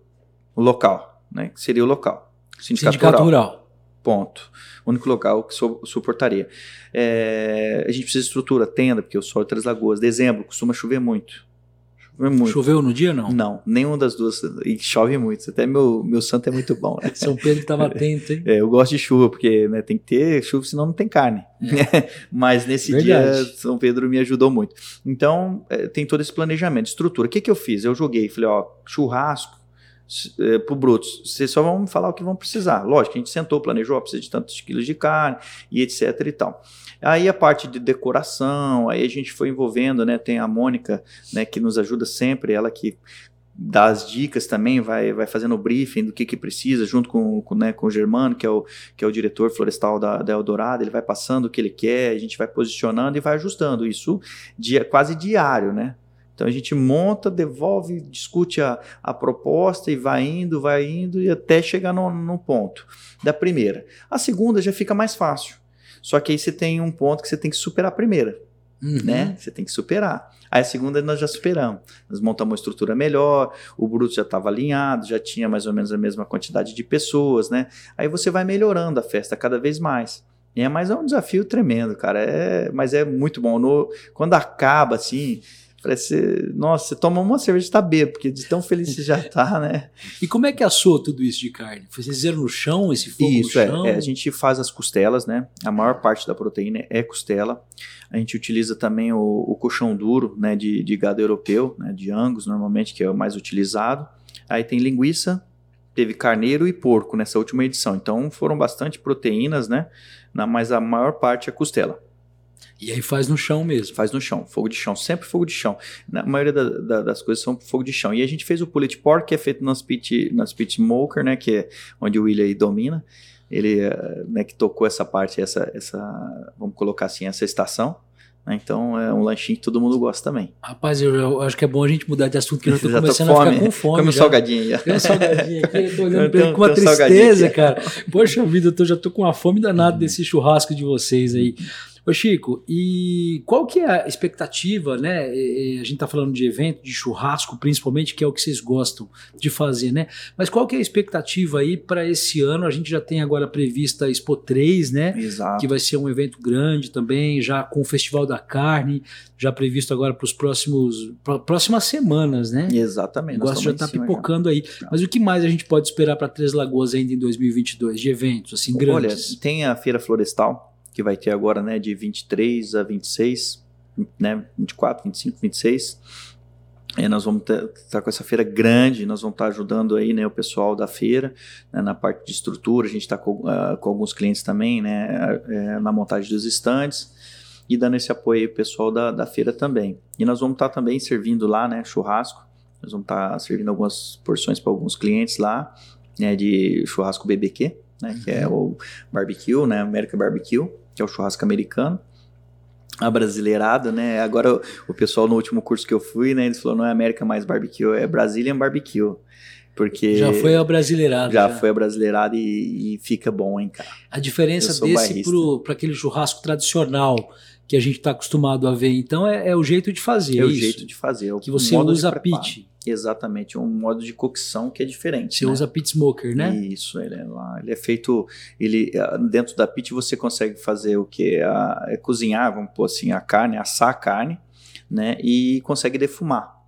o local. né, que seria o local. Sindicato, Sindicato rural. rural. Ponto. O único local que su suportaria. É, a gente precisa de estrutura, tenda, porque o sol é Três Lagoas. Dezembro costuma chover muito. Chover muito. Choveu no dia, não? Não, nenhuma das duas. E chove muito. Até meu, meu santo é muito bom. Né? (laughs) São Pedro estava (laughs) atento, hein? É, eu gosto de chuva, porque né, tem que ter chuva, senão não tem carne. É. (laughs) Mas nesse Verdade. dia, São Pedro me ajudou muito. Então, é, tem todo esse planejamento, estrutura. O que, que eu fiz? Eu joguei, falei, ó, churrasco, é, para o Brutus, vocês só vão falar o que vão precisar. Lógico, a gente sentou, planejou, precisa de tantos quilos de carne e etc e tal. Aí a parte de decoração, aí a gente foi envolvendo, né? Tem a Mônica, né, que nos ajuda sempre, ela que dá as dicas também, vai, vai fazendo o briefing do que, que precisa, junto com, com, né, com o Germano, que é o, que é o diretor florestal da, da Eldorado, ele vai passando o que ele quer, a gente vai posicionando e vai ajustando isso dia, quase diário, né? Então a gente monta, devolve, discute a, a proposta e vai indo, vai indo e até chegar no, no ponto da primeira. A segunda já fica mais fácil. Só que aí você tem um ponto que você tem que superar a primeira. Uhum. Né? Você tem que superar. Aí a segunda nós já superamos. Nós montamos uma estrutura melhor, o bruto já estava alinhado, já tinha mais ou menos a mesma quantidade de pessoas, né? Aí você vai melhorando a festa cada vez mais. É, mas é um desafio tremendo, cara. É, mas é muito bom. No, quando acaba, assim, Parece, nossa, você toma uma cerveja e tá bêbado, porque de tão feliz você já tá, né? e como é que assou tudo isso de carne? Vocês fizeram no chão, esse fogo isso, no é, chão? É, a gente faz as costelas, né? A maior parte da proteína é costela. A gente utiliza também o, o colchão duro, né, de, de gado europeu, né, de angus normalmente, que é o mais utilizado. Aí tem linguiça, teve carneiro e porco nessa última edição. Então foram bastante proteínas, né? Mas a maior parte é costela. E aí faz no chão mesmo. Faz no chão, fogo de chão, sempre fogo de chão. Na maioria da, da, das coisas são fogo de chão. E a gente fez o pulled pork, que é feito nas pit, nas pit smoker, né, que é onde o William aí domina. Ele, eh, né, que tocou essa parte, essa, essa, vamos colocar assim, essa estação. Né, então é um lanchinho que todo mundo gosta também. Rapaz, eu, eu acho que é bom a gente mudar de assunto, que eu tô começando tô a ficar com fome. (laughs) Come um salgadinho. Tem um salgadinho aqui, eu tô olhando pra ele com uma tristeza, cara. Poxa vida, eu tô, já tô com uma fome danada desse churrasco de vocês aí. Ô Chico, e qual que é a expectativa, né? A gente tá falando de evento, de churrasco, principalmente, que é o que vocês gostam de fazer, né? Mas qual que é a expectativa aí para esse ano? A gente já tem agora prevista a Expo 3, né? Exato. Que vai ser um evento grande também, já com o Festival da Carne, já previsto agora para os próximos próximas semanas, né? Exatamente. O negócio já tá pipocando já. aí. Mas o que mais a gente pode esperar para Três Lagoas ainda em 2022 de eventos assim grandes? Olha, tem a Feira Florestal, que vai ter agora, né, de 23 a 26, né, 24, 25, 26. E nós vamos estar tá com essa feira grande, nós vamos estar tá ajudando aí, né, o pessoal da feira né, na parte de estrutura, a gente está com, uh, com, alguns clientes também, né, é, na montagem dos estandes e dando esse apoio aí pessoal da, da feira também. E nós vamos estar tá também servindo lá, né, churrasco, nós vamos estar tá servindo algumas porções para alguns clientes lá, né, de churrasco BBQ, né, que é o barbecue, né, América Barbecue, que é o churrasco americano. A brasileirada, né? Agora o, pessoal no último curso que eu fui, né, eles falaram não é América mais barbecue, é Brazilian barbecue. Porque já foi a brasileirada. Já, já. foi a brasileirada e, e, fica bom, hein, cara. A diferença desse para aquele churrasco tradicional que a gente está acostumado a ver, então, é, é, o jeito de fazer. É, é o jeito de fazer. É o que você usa pit. Exatamente, um modo de cocção que é diferente. Você né? usa pit smoker, né? Isso, ele é lá, ele é feito, ele dentro da pit você consegue fazer o que é cozinhar, vamos pôr assim, a carne, assar a carne, né? E consegue defumar.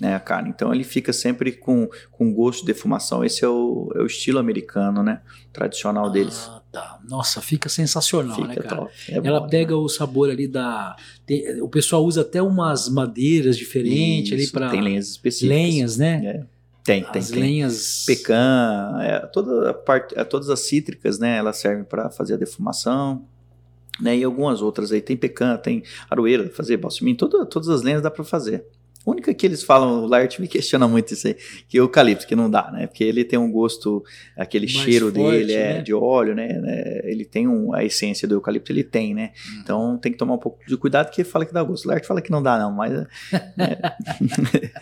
Né, a carne. Então ele fica sempre com, com gosto de defumação. Esse é o, é o estilo americano, né? Tradicional ah, deles. Tá. Nossa, fica sensacional, fica né, cara? É Ela bom, pega né? o sabor ali da. Tem, o pessoal usa até umas madeiras diferentes Isso, ali para. Tem lenhas específicas. Lenhas, né? É. Tem, As tem. As lenhas. Pecan, é, toda a parte, é, todas as cítricas, né? Elas servem para fazer a defumação. Né, e algumas outras aí, tem pecan, tem aroeira, fazer balsamim, toda, todas as lenhas dá para fazer. A única que eles falam, o Lart me questiona muito isso aí, que é o eucalipto, que não dá, né? Porque ele tem um gosto, aquele Mais cheiro forte, dele é né? de óleo, né? É, ele tem um, a essência do eucalipto, ele tem, né? Hum. Então tem que tomar um pouco de cuidado, porque fala que dá gosto. O Lart fala que não dá, não, mas. Né? (laughs)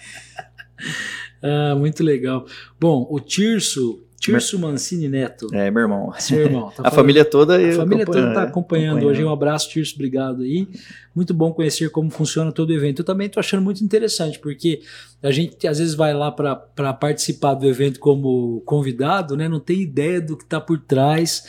ah, muito legal. Bom, o Tirso Tirso Mancini Neto. É, meu irmão. Seu irmão. Tá (laughs) a família toda. A família toda está acompanhando, acompanhando hoje. Um abraço, Tirso, obrigado aí. Muito bom conhecer como funciona todo o evento. Eu também estou achando muito interessante, porque a gente às vezes vai lá para participar do evento como convidado, né? Não tem ideia do que está por trás.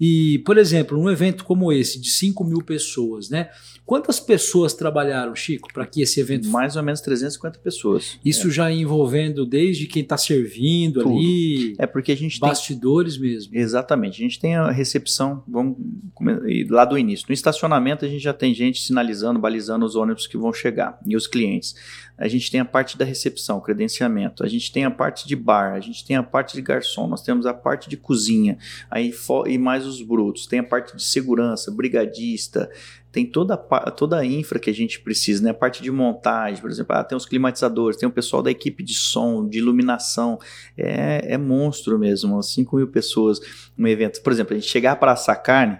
E, por exemplo, um evento como esse, de 5 mil pessoas, né? Quantas pessoas trabalharam, Chico, para que esse evento. Mais ou menos 350 pessoas. Isso é. já envolvendo desde quem está servindo Tudo. ali. É porque a gente bastidores tem... mesmo. Exatamente. A gente tem a recepção, vamos lá do início. No estacionamento a gente já tem gente sinalizando, balizando os ônibus que vão chegar e os clientes. A gente tem a parte da recepção, credenciamento. A gente tem a parte de bar. A gente tem a parte de garçom. Nós temos a parte de cozinha. Aí e mais os brutos. Tem a parte de segurança, brigadista tem toda a, toda a infra que a gente precisa, né? A parte de montagem, por exemplo, ah, tem os climatizadores, tem o pessoal da equipe de som, de iluminação, é, é monstro mesmo, 5 mil pessoas no evento. Por exemplo, a gente chegar para assar carne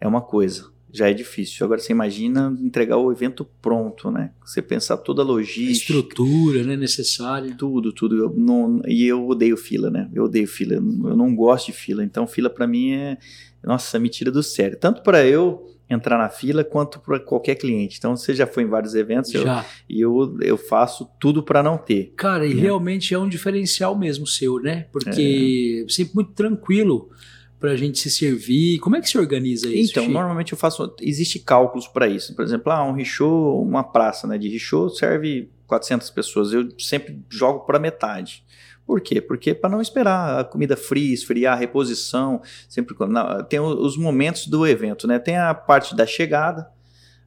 é uma coisa, já é difícil. Agora você imagina entregar o evento pronto, né? Você pensar toda a logística. A estrutura, né? Necessária. Tudo, tudo. Eu não, e eu odeio fila, né? Eu odeio fila. Eu não gosto de fila. Então, fila para mim é. Nossa, me tira do sério. Tanto para eu entrar na fila quanto para qualquer cliente. Então você já foi em vários eventos já. Eu, e eu, eu faço tudo para não ter. Cara, e né? realmente é um diferencial mesmo seu, né? Porque é. sempre muito tranquilo para a gente se servir. Como é que se organiza isso? Então, Chico? normalmente eu faço. Existe cálculos para isso. Por exemplo, ah, um richô, uma praça né, de richô serve 400 pessoas. Eu sempre jogo para metade. Por quê? Porque para não esperar a comida fria, esfriar, reposição, sempre não, tem os momentos do evento, né? Tem a parte da chegada,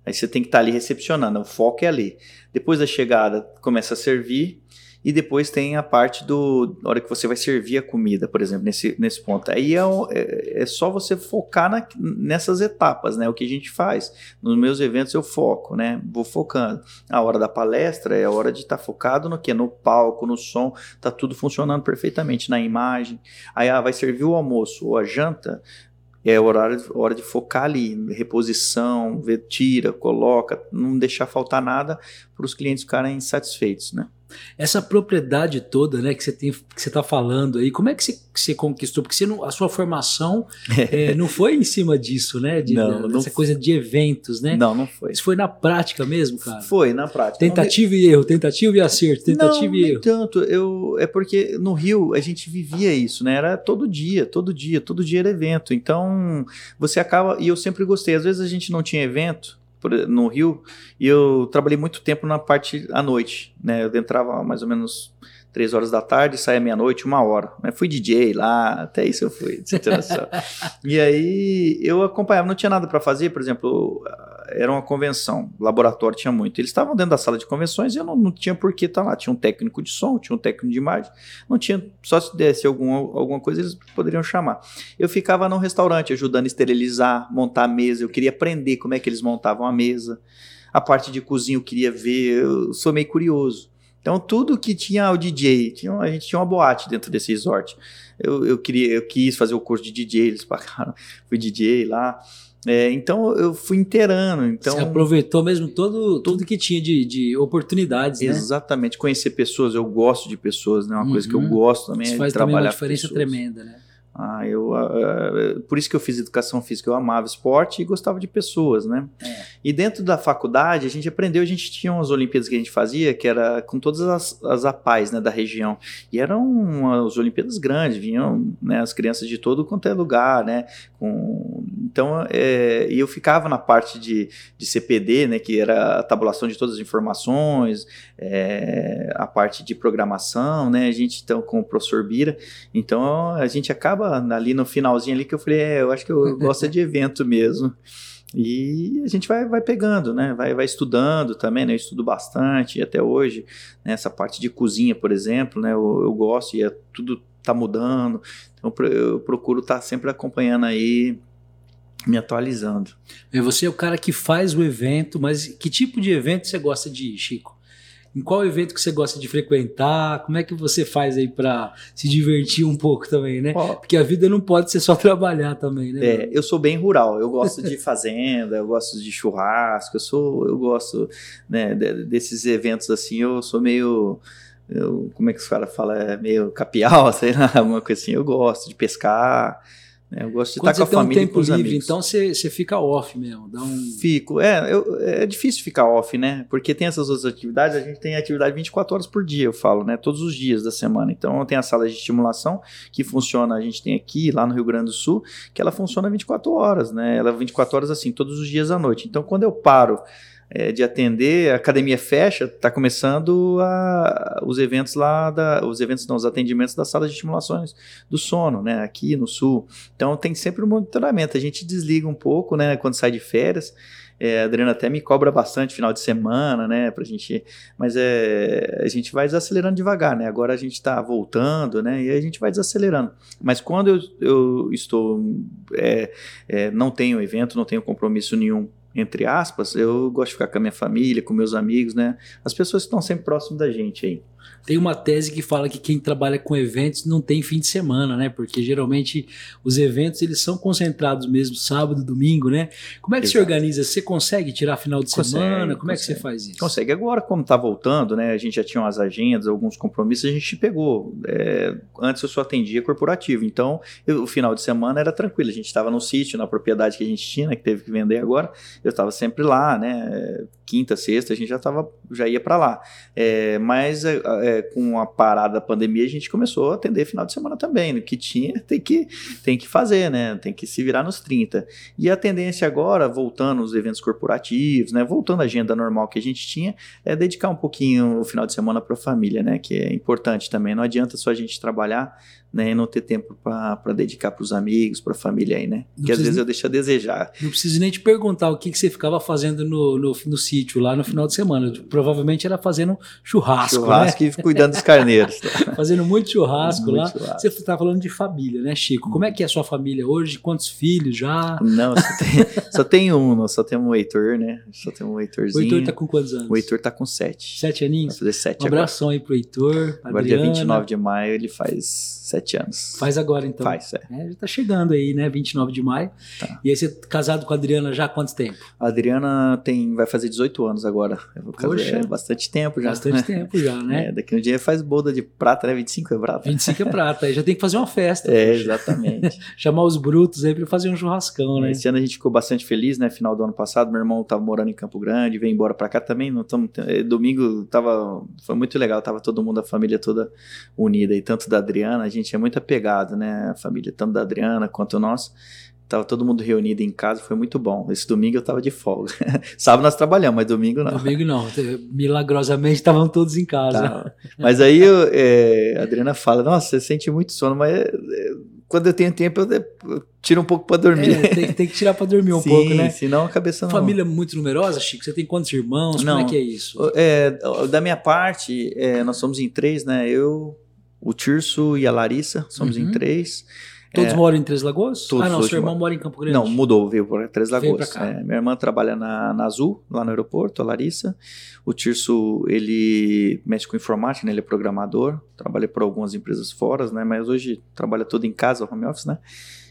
aí você tem que estar tá ali recepcionando, o foco é ali. Depois da chegada, começa a servir, e depois tem a parte do. Hora que você vai servir a comida, por exemplo, nesse, nesse ponto. Aí é, é, é só você focar na, nessas etapas, né? O que a gente faz. Nos meus eventos eu foco, né? Vou focando. A hora da palestra é a hora de estar tá focado no que? No palco, no som, tá tudo funcionando perfeitamente, na imagem. Aí ah, vai servir o almoço ou a janta, é hora, hora de focar ali, reposição, ver, tira, coloca, não deixar faltar nada para os clientes ficarem satisfeitos, né? Essa propriedade toda, né, que você tem, que você está falando aí, como é que você, que você conquistou? Porque você não, a sua formação é, (laughs) não foi em cima disso, né? De, não, dessa não coisa de eventos, né? Não, não foi. Isso foi na prática mesmo, cara. Foi na prática. Tentativa não, e erro, tentativa e acerto, tentativa não, e erro. tanto. Eu é porque no Rio a gente vivia isso, né? Era todo dia, todo dia, todo dia era evento. Então você acaba e eu sempre gostei. Às vezes a gente não tinha evento no Rio e eu trabalhei muito tempo na parte à noite, né? Eu entrava mais ou menos três horas da tarde, saia meia-noite, uma hora. Né? Fui DJ lá, até isso eu fui. (laughs) e aí eu acompanhava, não tinha nada para fazer, por exemplo, era uma convenção, laboratório tinha muito. Eles estavam dentro da sala de convenções e eu não, não tinha por que estar tá lá. Tinha um técnico de som, tinha um técnico de imagem, não tinha, só se desse algum, alguma coisa eles poderiam chamar. Eu ficava no restaurante ajudando a esterilizar, montar a mesa, eu queria aprender como é que eles montavam a mesa. A parte de cozinha eu queria ver, eu sou meio curioso. Então, tudo que tinha o DJ, tinha, a gente tinha uma boate dentro desse resort. Eu, eu, queria, eu quis fazer o curso de DJ, eles pagaram, fui DJ lá. É, então eu fui inteirando. Então, Você aproveitou mesmo todo, tudo que tinha de, de oportunidades, né? Exatamente. Conhecer pessoas, eu gosto de pessoas, né? Uma uhum. coisa que eu gosto também Isso é faz trabalhar também uma diferença tremenda, né? Ah, eu, uh, por isso que eu fiz educação física, eu amava esporte e gostava de pessoas, né? É. E dentro da faculdade, a gente aprendeu, a gente tinha umas Olimpíadas que a gente fazia, que era com todas as, as APAES né, da região. E eram umas Olimpíadas grandes, vinham né, as crianças de todo quanto é lugar, né? Com, então, é, eu ficava na parte de, de CPD, né? Que era a tabulação de todas as informações, é, a parte de programação, né? A gente, então, com o professor Bira, então a gente acaba ali no finalzinho ali que eu falei, é, eu acho que eu (laughs) gosto de evento mesmo. E a gente vai, vai pegando, né? Vai, vai estudando também, né? Eu estudo bastante até hoje. Né? Essa parte de cozinha, por exemplo, né? Eu, eu gosto e é, tudo tá mudando. Então eu procuro estar tá sempre acompanhando aí, me atualizando. E você é o cara que faz o evento, mas que tipo de evento você gosta de ir, Chico? Em qual evento que você gosta de frequentar? Como é que você faz aí para se divertir um pouco também, né? Oh. Porque a vida não pode ser só (laughs) trabalhar também, né? É, eu sou bem rural. Eu gosto de fazenda, eu gosto de churrasco, eu sou, eu gosto né, desses eventos assim. Eu sou meio eu, como é que os caras falam? É meio capial, (laughs) sei lá, alguma coisa assim. Eu gosto de pescar. Né? Eu gosto de Quando estar com a família um e com os livre, amigos. então você, você fica off mesmo. Dá um... Fico. É, eu, é difícil ficar off, né? Porque tem essas outras atividades, a gente tem atividade 24 horas por dia, eu falo, né? Todos os dias da semana. Então tem a sala de estimulação que funciona, a gente tem aqui, lá no Rio Grande do Sul, que ela funciona 24 horas, né? Ela é 24 horas assim, todos os dias à noite. Então quando eu paro é, de atender, a academia fecha, está começando a, os eventos lá, da, os eventos não, os atendimentos das salas de estimulações do sono, né, aqui no sul. Então tem sempre um monitoramento, a gente desliga um pouco, né, quando sai de férias, é, a Adriana até me cobra bastante final de semana, né, pra gente, mas é, a gente vai desacelerando devagar, né, agora a gente está voltando, né, e a gente vai desacelerando. Mas quando eu, eu estou, é, é, não tenho evento, não tenho compromisso nenhum entre aspas, eu gosto de ficar com a minha família, com meus amigos, né? As pessoas que estão sempre próximas da gente aí. Tem uma tese que fala que quem trabalha com eventos não tem fim de semana, né? Porque geralmente os eventos eles são concentrados mesmo sábado, domingo, né? Como é que Exato. se organiza? Você consegue tirar final de Consegue, semana? Como é que você consegue. faz isso? Consegue. Agora, como está voltando, né? A gente já tinha umas agendas, alguns compromissos, a gente pegou. É, antes eu só atendia corporativo, então eu- o final de semana era tranquilo. A gente estava no sítio, na propriedade que a gente tinha, né, que teve que vender agora. Eu estava sempre lá, né? Quinta, sexta, a gente já tava, já ia para lá. É, mas é, com a parada da pandemia, a gente começou a atender final de semana também. O que tinha (laughs) tem que, tem que fazer, né? Tem que se virar nos 30. E a tendência agora, voltando os eventos corporativos, né? Voltando à agenda normal que a gente tinha, é dedicar um pouquinho o final de semana para a família, né? Que é importante também. Não adianta só a gente trabalhar né, e não ter tempo para dedicar para os amigos, para a família aí, né? Não que às vezes eu deixo a desejar. Não preciso nem te perguntar o que, que você ficava fazendo no, no, no sítio lá no final de semana. Provavelmente era fazendo churrasco, Churrasco e cuidando dos carneiros. né? (laughs) Fazendo muito churrasco Muito lá. churrasco. Você está falando de família, né, Chico? Como é que é a sua família hoje? Quantos filhos já? Não, só tem, (laughs) só tem um, nós só temos o Heitor, né? Só temos o O Heitorzinho. Heitor tá com quantos anos? O Heitor tá com sete. Sete Vai aninhos? fazer sete Um agora. abração aí pro Heitor, Agora, dia Adriana. 29 de maio, ele faz sete anos. Faz agora então. Faz, é. É, já tá chegando aí, né? 29 de maio. Tá. E aí você é casado com a Adriana já há quanto tempo? A Adriana tem, vai fazer 18 anos agora. Poxa. é bastante tempo já. Bastante (laughs) tempo já, né? É, daqui um dia faz boda de prata, né? 25 é prata? 25 é prata, aí já tem que fazer uma festa. É, poxa. exatamente. (laughs) Chamar os brutos aí pra fazer um churrascão, né? Esse ano a gente ficou bastante feliz, né? Final do ano passado, meu irmão tava morando em Campo Grande, veio embora pra cá também. Não tamo, eh, domingo tava, foi muito legal, tava todo mundo, a família toda unida. E tanto da Adriana, a gente é muito apegado, né? A família, tanto da Adriana quanto nós. Tava todo mundo reunido em casa, foi muito bom. Esse domingo eu tava de folga. (laughs) Sábado nós trabalhamos, mas domingo não. Domingo não, milagrosamente estavam todos em casa. Tá. Mas aí eu, é, a Adriana fala: Nossa, você sente muito sono, mas é, é, quando eu tenho tempo eu, tiro um pouco pra dormir. É, tem, tem que tirar pra dormir um (laughs) Sim, pouco, né? Senão a cabeça não. Família muito numerosa, Chico? Você tem quantos irmãos? Não. Como é que é isso? É, da minha parte, é, nós somos em três, né? Eu, o Tirso e a Larissa, somos Uhum. em três. Todos É, moram em Três Lagoas? todos ah, não, seu irmão mora em Campo Grande. Não, mudou, veio para Três Lagoas. É, minha irmã trabalha na, na Azul, lá no aeroporto, a Larissa. O Tirso, ele mexe com informática, né? ele é programador. Trabalha por algumas empresas fora, né? Mas hoje trabalha todo em casa, home office, né?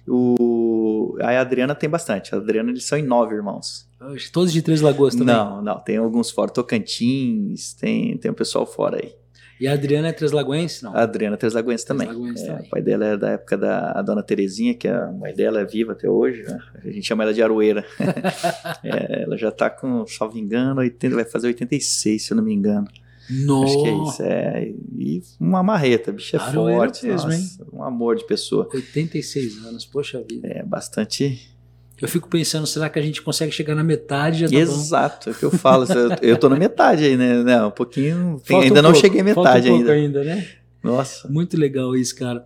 O, aí a Adriana tem bastante. A Adriana, eles são em nove irmãos. Todos de Três Lagoas também? Não, não, tem alguns fora. Tocantins, tem, tem um pessoal fora aí. E a Adriana é Três Lagoense? Não. A Adriana Treslagoense também. Treslagoense É, também. O pai dela é da época da dona Terezinha, que a mãe dela é viva até hoje. né? A gente chama ela de Aroeira. (laughs) É, ela já tá com, salvo engano, 80, vai fazer 86, se eu não me engano. Nossa. Acho que é isso. É, e uma marreta, bicho é Aroeira forte. mesmo, nossa, um amor de pessoa. 86 anos, poxa vida. É bastante. Eu fico pensando, será que a gente consegue chegar na metade? Já tá bom? Exato, é o que eu falo. eu, tô na metade aí, né? Não, um pouquinho. tem- ainda um não pouco, cheguei à um metade pouco ainda. ainda, né? Nossa. Muito legal isso, cara.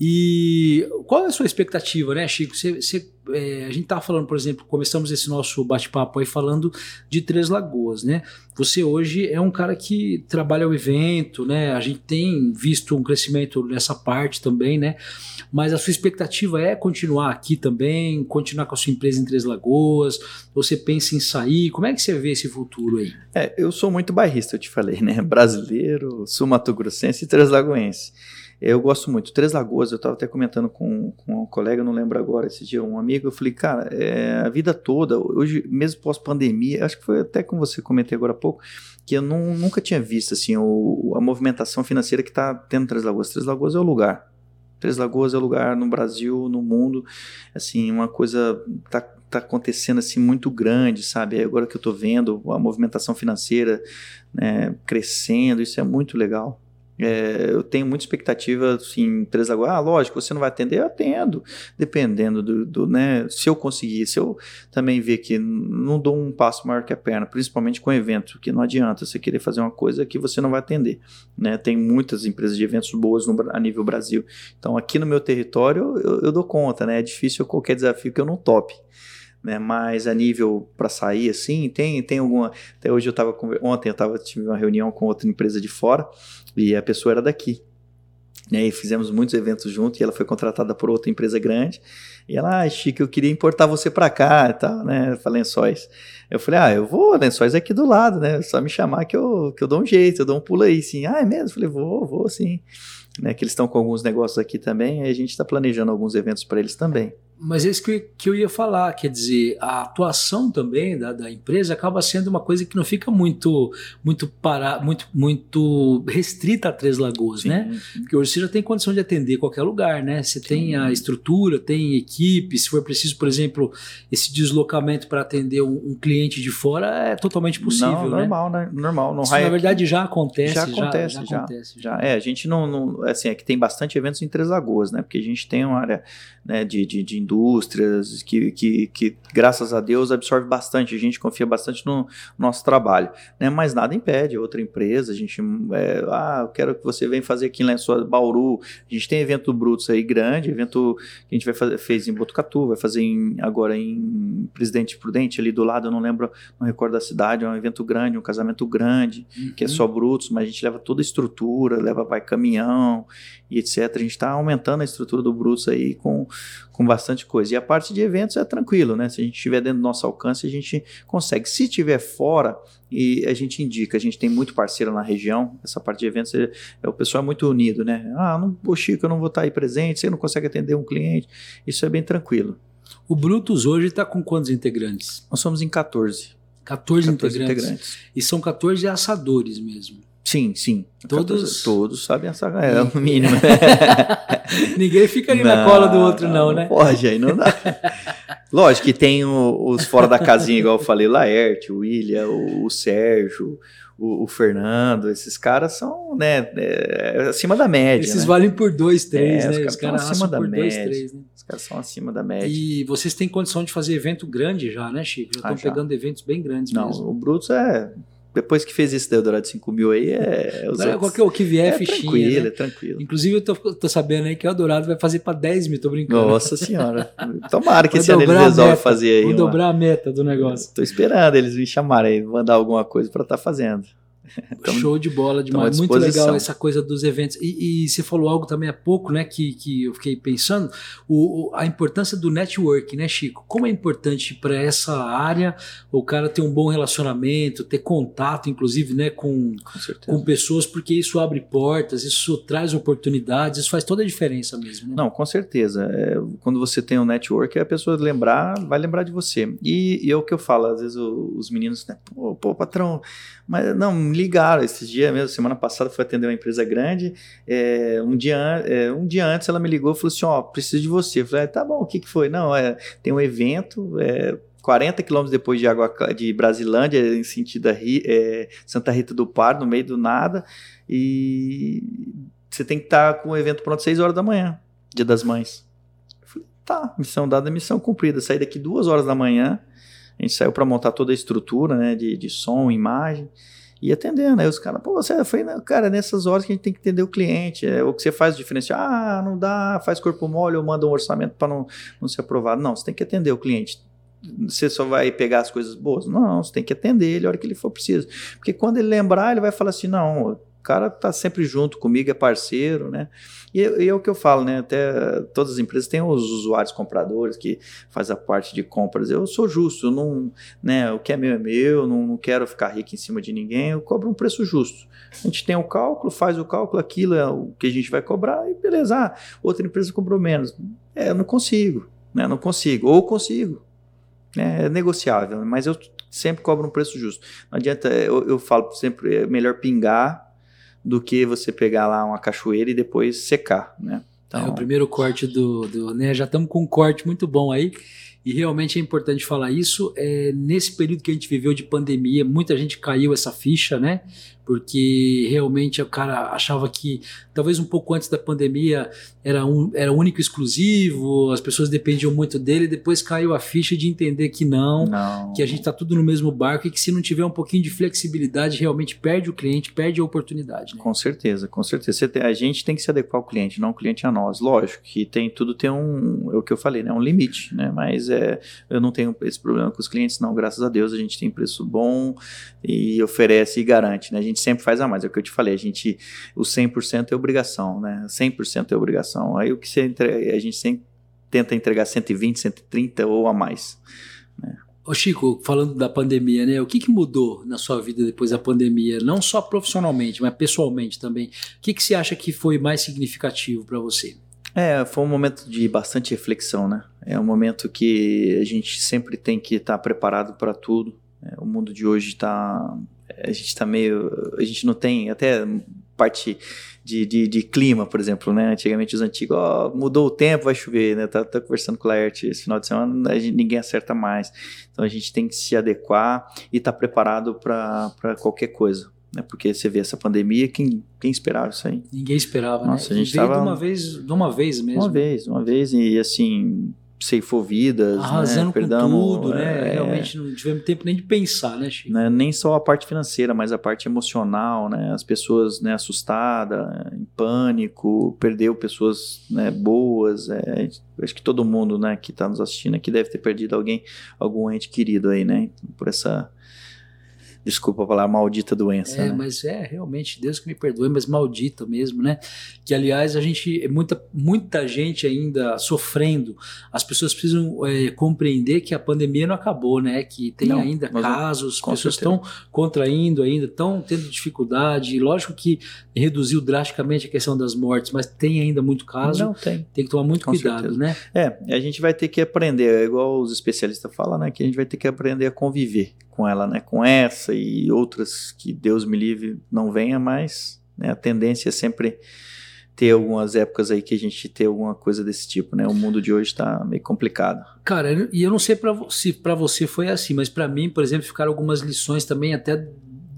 E qual é a sua expectativa, né, Chico? Você, é, a gente estava falando, por exemplo, começamos esse nosso bate-papo aí falando de Três Lagoas, né? Você hoje é um cara que trabalha o evento, né? A gente tem visto um crescimento nessa parte também, né? Mas a sua expectativa é continuar aqui também, continuar com a sua empresa em Três Lagoas? Você pensa em sair? Como é que você vê esse futuro aí? É, eu sou muito bairrista, eu te falei, né? Brasileiro, sul-mato-grossense e translagoense. Eu gosto muito. Três Lagoas, eu estava até comentando com, com um colega, não lembro agora, esse dia, um amigo, eu falei, cara, é, a vida toda, hoje, mesmo pós-pandemia, acho que foi até com você comentei agora há pouco, que eu não, nunca tinha visto assim, o, a movimentação financeira que está tendo Três Lagoas. Três Lagoas é o lugar. Três Lagoas é o lugar no Brasil, no mundo, assim, uma coisa tá, tá acontecendo assim muito grande, sabe? Agora que eu estou vendo a movimentação financeira né, crescendo, isso é muito legal. É, eu tenho muita expectativa, assim, Três Lagoas, ah, lógico, você não vai atender, eu atendo, dependendo do, do, né, se eu conseguir, se eu também ver que não dou um passo maior que a perna, principalmente com evento, que não adianta você querer fazer uma coisa que você não vai atender, né, tem muitas empresas de eventos boas no, a nível Brasil, então aqui no meu território eu, eu dou conta, né, é difícil qualquer desafio que eu não tope, né, mas a nível para sair assim, tem tem alguma, até hoje eu estava ontem eu tava tive uma reunião com outra empresa de fora, e a pessoa era daqui. Né, e fizemos muitos eventos juntos e ela foi contratada por outra empresa grande. E ela, ah, Chico, eu queria importar você para cá e tal, né? Para Lençóis. Eu falei, ah, eu vou, Lençóis é aqui do lado, né? Só me chamar que eu, que eu dou um jeito, eu dou um pulo aí, sim. Ah, é mesmo? Falei, vou, vou sim. Né, que eles estão com alguns negócios aqui também, a gente está planejando alguns eventos para eles também. Mas é isso que, que eu ia falar, quer dizer, a atuação também da, da empresa acaba sendo uma coisa que não fica muito muito para, muito, muito restrita a Três Lagoas, sim, né? Sim. Porque hoje você já tem condição de atender qualquer lugar, né? Você sim. tem a estrutura, tem equipe, se for preciso, por exemplo, esse deslocamento para atender um, um, cliente de fora é totalmente possível, não, né? normal, né? Normal, Isso, na verdade já acontece, já acontece, já, já, já, acontece, já. É, a gente não, não assim, é que tem bastante eventos em Três Lagoas, né? Porque a gente tem uma área né, de, de, de indústrias, que, que, que, graças a Deus absorve bastante, a gente confia bastante no nosso trabalho, né, mas nada impede, outra empresa, a gente, é, ah, eu quero que você venha fazer aqui em Lençóis, Bauru, a gente tem evento Brutos aí grande, evento que a gente vai fazer, fez em Botucatu, vai fazer em, agora em Presidente Prudente, ali do lado, eu não lembro, não recordo da cidade, é um evento grande, um casamento grande, uhum. que é só Brutos, mas a gente leva toda a estrutura, leva, vai caminhão e etc, a gente está aumentando a estrutura do Brutos aí com com bastante coisa. E a parte de eventos é tranquilo, né? Se a gente estiver dentro do nosso alcance, a gente consegue. Se estiver fora, e a gente indica, a gente tem muito parceiro na região, essa parte de eventos, é, é o pessoal é muito unido, né? Ah, não, o Chico, eu não vou estar aí presente, você não consegue atender um cliente. Isso é bem tranquilo. O Brutus hoje está com quantos integrantes? Nós somos em 14. 14, 14 integrantes. integrantes. E são 14 assadores mesmo. Sim, sim. Todos, todos sabem assar. (laughs) É o mínimo. (laughs) Ninguém fica ali não, na cola do outro, não, não né? Pode, aí não dá. Lógico que tem o, os fora da casinha, igual eu falei, Laerte, o William, o, o Sérgio, o, o, Fernando, esses caras são, né, é, acima da média. Esses né? valem por dois, três, é, né? Os caras acima da média. Dois, três, né? Os caras são acima da média. E vocês têm condição de fazer evento grande já, né, Chico? Já estão ah, pegando eventos bem grandes Não, mesmo. o Brutus é depois que fez esse da Eldorado 5 mil aí, é. Os Agora, qualquer o que vier é, é fichinha. Tranquilo, né? é tranquilo. Inclusive, eu tô, tô, sabendo aí que o Eldorado vai fazer para 10 mil, tô brincando. Nossa senhora. Tomara que esse ano eles resolvem fazer aí. Vou uma... dobrar a meta do negócio. Tô esperando eles me chamarem aí, mandar alguma coisa para estar tá fazendo. Então, Show de bola demais. Muito legal essa coisa dos eventos. E, e, você falou algo também há pouco, né? Que, que eu fiquei pensando, o, a importância do network, né, Chico? Como é importante para essa área o cara ter um bom relacionamento, ter contato, inclusive, né, com, com, com, pessoas, porque isso abre portas, isso traz oportunidades, isso faz toda a diferença mesmo. Né? Não, com certeza. É, quando você tem um network, a pessoa lembrar, vai lembrar de você. E, e é o que eu falo, às vezes os meninos, né, pô, pô, patrão, mas não, me ligaram esses dias mesmo, semana passada fui atender uma empresa grande, é, um, dia, é, um dia antes ela me ligou e falou assim, ó, oh, preciso de você. Eu falei, ah, tá bom, o que, que foi? Não, é, tem um evento, é, 40 quilômetros depois de, Água, de Brasilândia, em sentido a é, Santa Rita do Par, no meio do nada, e você tem que estar com o evento pronto às 6 horas da manhã, dia das mães. Eu falei, tá, missão dada, missão cumprida. Saí daqui duas horas da manhã, a gente saiu para montar toda a estrutura, né, de, de som, imagem, e atendendo. Aí os caras, pô, você foi, cara, nessas horas que a gente tem que entender o cliente. É, o que você faz diferencial, ah, não dá, faz corpo mole ou manda um orçamento para não, não ser aprovado. Não, você tem que atender o cliente. Você só vai pegar as coisas boas? Não, você tem que atender ele a hora que ele for preciso. Porque quando ele lembrar, ele vai falar assim: não, cara tá sempre junto comigo, é parceiro, né? E, e, é o que eu falo, né? Até todas as empresas têm os usuários compradores que faz a parte de compras. Eu sou justo, eu não, né? O que é meu é meu, não, não quero ficar rico em cima de ninguém, eu cobro um preço justo. A gente tem o cálculo, faz o cálculo, aquilo é o que a gente vai cobrar e beleza. Ah, outra empresa cobrou menos. É, eu não consigo, né? Não consigo. Ou consigo. É negociável, mas eu sempre cobro um preço justo. Não adianta, eu, eu falo sempre, é melhor pingar do que você pegar lá uma cachoeira e depois secar, né? Então... É o primeiro corte do, do né? Já estamos com um corte muito bom aí. E realmente é importante falar isso. É, nesse período que a gente viveu de pandemia, muita gente caiu essa ficha, né? Porque realmente o cara achava que talvez um pouco antes da pandemia era, um, era único e exclusivo, as pessoas dependiam muito dele, depois caiu a ficha de entender que não, não. que a gente está tudo no mesmo barco e que se não tiver um pouquinho de flexibilidade, realmente perde o cliente, perde a oportunidade. Né? Com certeza, com certeza. Tem, a gente tem que se adequar ao cliente, não o cliente a nós. Lógico que tem tudo tem um, é o que eu falei, né, um limite, né? Mas é, eu não tenho esse problema com os clientes, não. Graças a Deus a gente tem preço bom e oferece e garante, né? A gente sempre faz a mais. É o que eu te falei, a gente, o 100% é obrigação, né? 100% é obrigação. Aí o que você entrega, a gente sempre tenta entregar 120, 130 ou a mais. Né? Ô Chico, falando da pandemia, né? O que, que mudou na sua vida depois da pandemia? Não só profissionalmente, mas pessoalmente também. O que, que você acha que foi mais significativo para você? É, foi um momento de bastante reflexão, né? É um momento que a gente sempre tem que estar tá preparado para tudo. É, o mundo de hoje está a gente está meio. A gente não tem até parte de, de, de, clima, por exemplo, né? Antigamente os antigos, ó, oh, mudou o tempo, vai chover, né? Tá, tá conversando com o Laerte esse final de semana, gente, ninguém acerta mais. Então a gente tem que se adequar e estar tá preparado para qualquer coisa. Né? Porque você vê essa pandemia, quem, quem esperava isso aí? Ninguém esperava, né? Nossa, né? A gente tava... de uma vez, de uma vez mesmo. Uma vez, uma vez, e assim, ceifou vidas, né? Arrasando né? Perdamos, tudo, né? É, Realmente não tivemos tempo nem de pensar, né, Chico? Né? Nem só a parte financeira, mas a parte emocional, né? As pessoas né, assustadas, em pânico, perdeu pessoas né, boas. É, acho que todo mundo né, que está nos assistindo aqui deve ter perdido alguém, algum ente querido aí, né? Por essa desculpa falar maldita doença. É, né? mas é realmente, Deus que me perdoe, mas maldita mesmo, né? Que aliás a gente, muita, muita gente ainda sofrendo. As pessoas precisam é, compreender que a pandemia não acabou, né? Que tem não, ainda casos, pessoas estão contraindo ainda, estão tendo dificuldade. Lógico que reduziu drasticamente a questão das mortes, mas tem ainda muito caso. Não tem. Tem que tomar muito Com cuidado, certeza. né? É, a gente vai ter que aprender, é igual os especialistas falam, né? Que a gente vai ter que aprender a conviver com ela, né? Com essa e outras que Deus me livre não venha mais. Né? A tendência é sempre ter algumas épocas aí que a gente ter alguma coisa desse tipo, né? O mundo de hoje está meio complicado. Cara, e eu não sei pra, se para você foi assim, mas para mim, por exemplo, ficaram algumas lições também até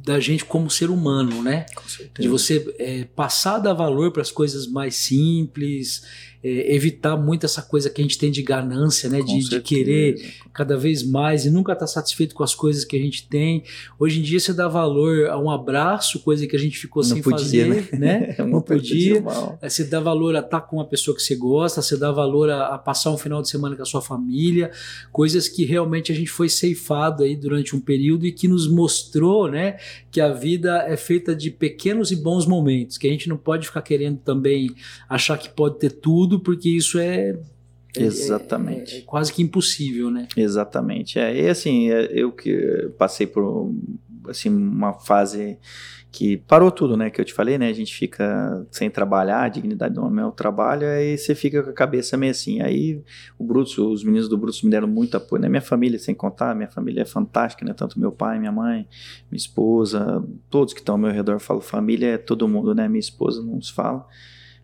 da gente como ser humano, né? Com certeza. De você é, passar a dar valor para as coisas mais simples, é, evitar muito essa coisa que a gente tem de ganância, né? De, de, querer cada vez mais e nunca estar tá satisfeito com as coisas que a gente tem. Hoje em dia você dá valor a um abraço, coisa que a gente ficou não sem podia, fazer, né? né? (laughs) não podia. Você dá valor a estar com uma pessoa que você gosta, você dá valor a, a, passar um final de semana com a sua família, coisas que realmente a gente foi ceifado aí durante um período e que nos mostrou, né? Que a vida é feita de pequenos e bons momentos, que a gente não pode ficar querendo também achar que pode ter tudo tudo, porque isso é, é Exatamente. É, é, quase que impossível, né? Exatamente. É, e assim, é, eu que passei por assim, uma fase que parou tudo, né? Que eu te falei, né? A gente fica sem trabalhar, a dignidade do homem é o trabalho, aí você fica com a cabeça meio assim. Aí o Brutus, os meninos do Brutus me deram muito apoio, né? Minha família, sem contar, minha família é fantástica, né? Tanto meu pai, minha mãe, minha esposa, todos que estão ao meu redor, eu falo família é todo mundo, né? Minha esposa não se fala.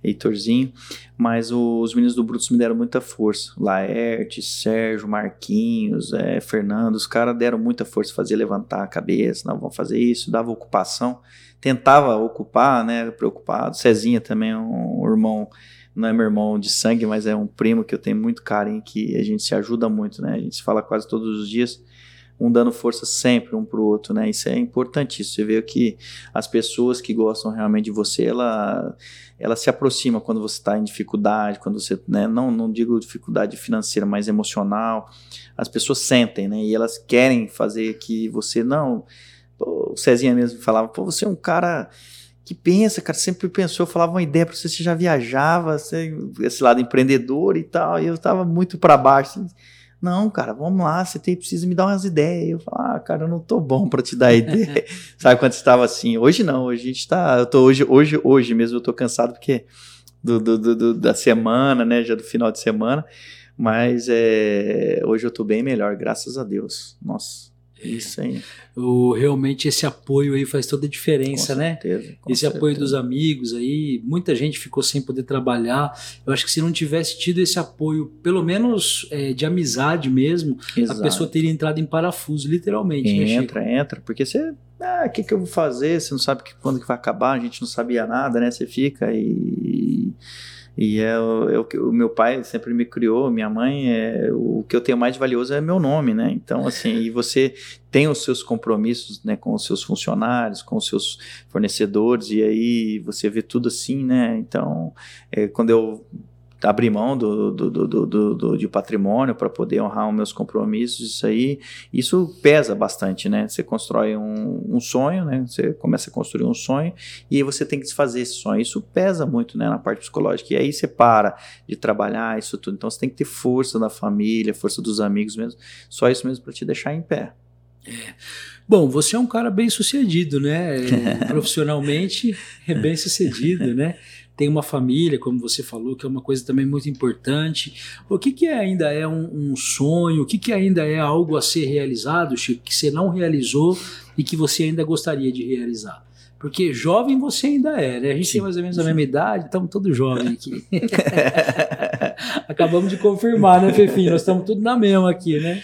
Heitorzinho, mas os meninos do Brutus me deram muita força. Laerte, Sérgio, Marquinhos, é, Fernando, os caras deram muita força, fazia levantar a cabeça, não, vamos fazer isso, dava ocupação, tentava ocupar, né, preocupado. Cezinha também, um, um irmão, não é meu irmão de sangue, mas é um primo que eu tenho muito carinho, que a gente se ajuda muito, né, a gente se fala quase todos os dias um dando força sempre um pro outro, né? Isso é importantíssimo. Você vê que as pessoas que gostam realmente de você, ela, ela se aproxima quando você está em dificuldade, quando você, né? Não, não digo dificuldade financeira, mas emocional. As pessoas sentem, né? E elas querem fazer que você não. O Cezinha mesmo falava, pô, você é um cara que pensa, cara, sempre pensou, falava uma ideia para você, você já viajava, você, esse lado empreendedor e tal, e eu tava muito para baixo. Assim, não, cara, vamos lá, você tem, precisa me dar umas ideias. Eu falo, ah, cara, eu não tô bom para te dar ideia. (laughs) (laughs) Sabe quando você estava assim? Hoje não, hoje a gente tá. Eu tô hoje, hoje, hoje mesmo eu tô cansado porque do, do, do, da semana, né? Já do final de semana. Mas é, hoje eu tô bem melhor, graças a Deus. Nossa. Isso aí. O, realmente esse apoio aí faz toda a diferença, com né? Certeza, com esse certeza. apoio dos amigos aí, muita gente ficou sem poder trabalhar. Eu acho que se não tivesse tido esse apoio, pelo menos é, de amizade mesmo, Exato. a pessoa teria entrado em parafuso, literalmente. né, Entra, entra, porque você, ah, o que, que eu vou fazer? Você não sabe que, quando que vai acabar, a gente não sabia nada, né? Você fica e e é, o, é o meu pai sempre me criou, minha mãe, é, o que eu tenho mais valioso é meu nome, né? Então, assim, e você tem os seus compromissos, né, com os seus funcionários, com os seus fornecedores, e aí você vê tudo assim, né? Então, é, quando eu abrir mão do, do, do, do, do de patrimônio para poder honrar os meus compromissos, isso aí, isso pesa bastante, né? Você constrói um, um, sonho, né? Você começa a construir um sonho e aí você tem que desfazer esse sonho. Isso pesa muito, né? Na parte psicológica. E aí você para de trabalhar isso tudo. Então você tem que ter força da família, força dos amigos mesmo. Só isso mesmo para te deixar em pé. É. Bom, você é um cara bem sucedido, né? (laughs) Profissionalmente é bem sucedido, né? Tem uma família, como você falou, que é uma coisa também muito importante. O que, que ainda é um, um sonho? O que, que ainda é algo a ser realizado, Chico, que você não realizou e que você ainda gostaria de realizar? Porque jovem você ainda é, né? A gente sim, tem mais ou menos a mesma idade, estamos todos jovens aqui. (laughs) Acabamos de confirmar, né, Fefinho? Nós estamos tudo na mesma aqui, né?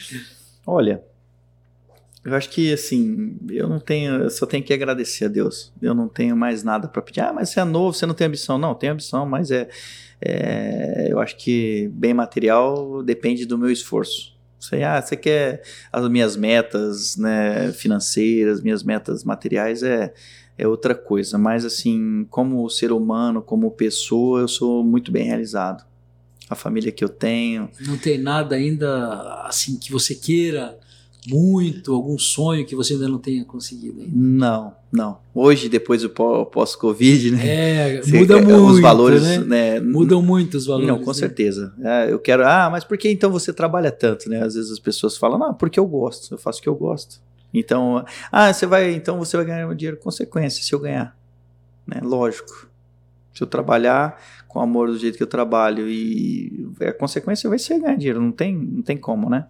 Olha, eu acho que assim, eu não tenho, eu só tenho que agradecer a Deus. Eu não tenho mais nada para pedir. Ah, mas você é novo, você não tem ambição. Não, tenho ambição, mas é, é, eu acho que bem material depende do meu esforço. Você, ah, você quer as minhas metas, né, financeiras, minhas metas materiais é é outra coisa, mas assim, como ser humano, como pessoa, eu sou muito bem realizado. A família que eu tenho. Não tem nada ainda assim que você queira muito, algum sonho que você ainda não tenha conseguido ainda? Não, não. Hoje, depois do pós-Covid, né? É, muda muito. Os valores, né? né? Mudam muito os valores. Não, com né? certeza. É, eu quero, ah, mas por que então você trabalha tanto, né? Às vezes as pessoas falam, não, porque eu gosto, eu faço o que eu gosto. Então, ah, você vai, então você vai ganhar dinheiro consequência se eu ganhar, né? Lógico. Se eu trabalhar com amor do jeito que eu trabalho e a consequência vai ser ganhar dinheiro, não tem, não tem como, né?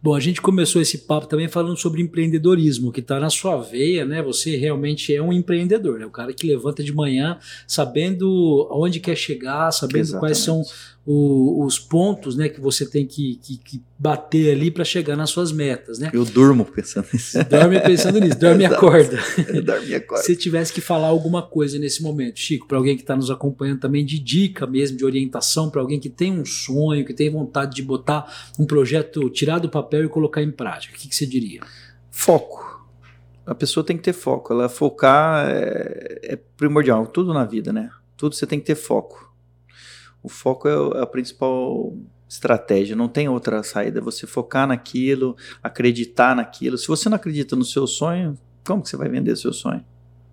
Bom, a gente começou esse papo também falando sobre empreendedorismo, que está na sua veia, né? Você realmente é um empreendedor, né? O cara que levanta de manhã sabendo aonde quer chegar, sabendo Exatamente. quais são o, os pontos né, que você tem que, que, que bater ali para chegar nas suas metas. Né? Eu durmo pensando nisso. Dorme pensando nisso, dorme e acorda. dorme e acorda. Se tivesse que falar alguma coisa nesse momento, Chico, para alguém que está nos acompanhando também, de dica mesmo, de orientação, para alguém que tem um sonho, que tem vontade de botar um projeto, tirar do papel e colocar em prática, o que, que você diria? Foco. A pessoa tem que ter foco. Ela focar é, é primordial, tudo na vida, né? Tudo você tem que ter foco o foco é a principal estratégia, não tem outra saída. Você focar naquilo, acreditar naquilo. Se você não acredita no seu sonho, como que você vai vender seu sonho?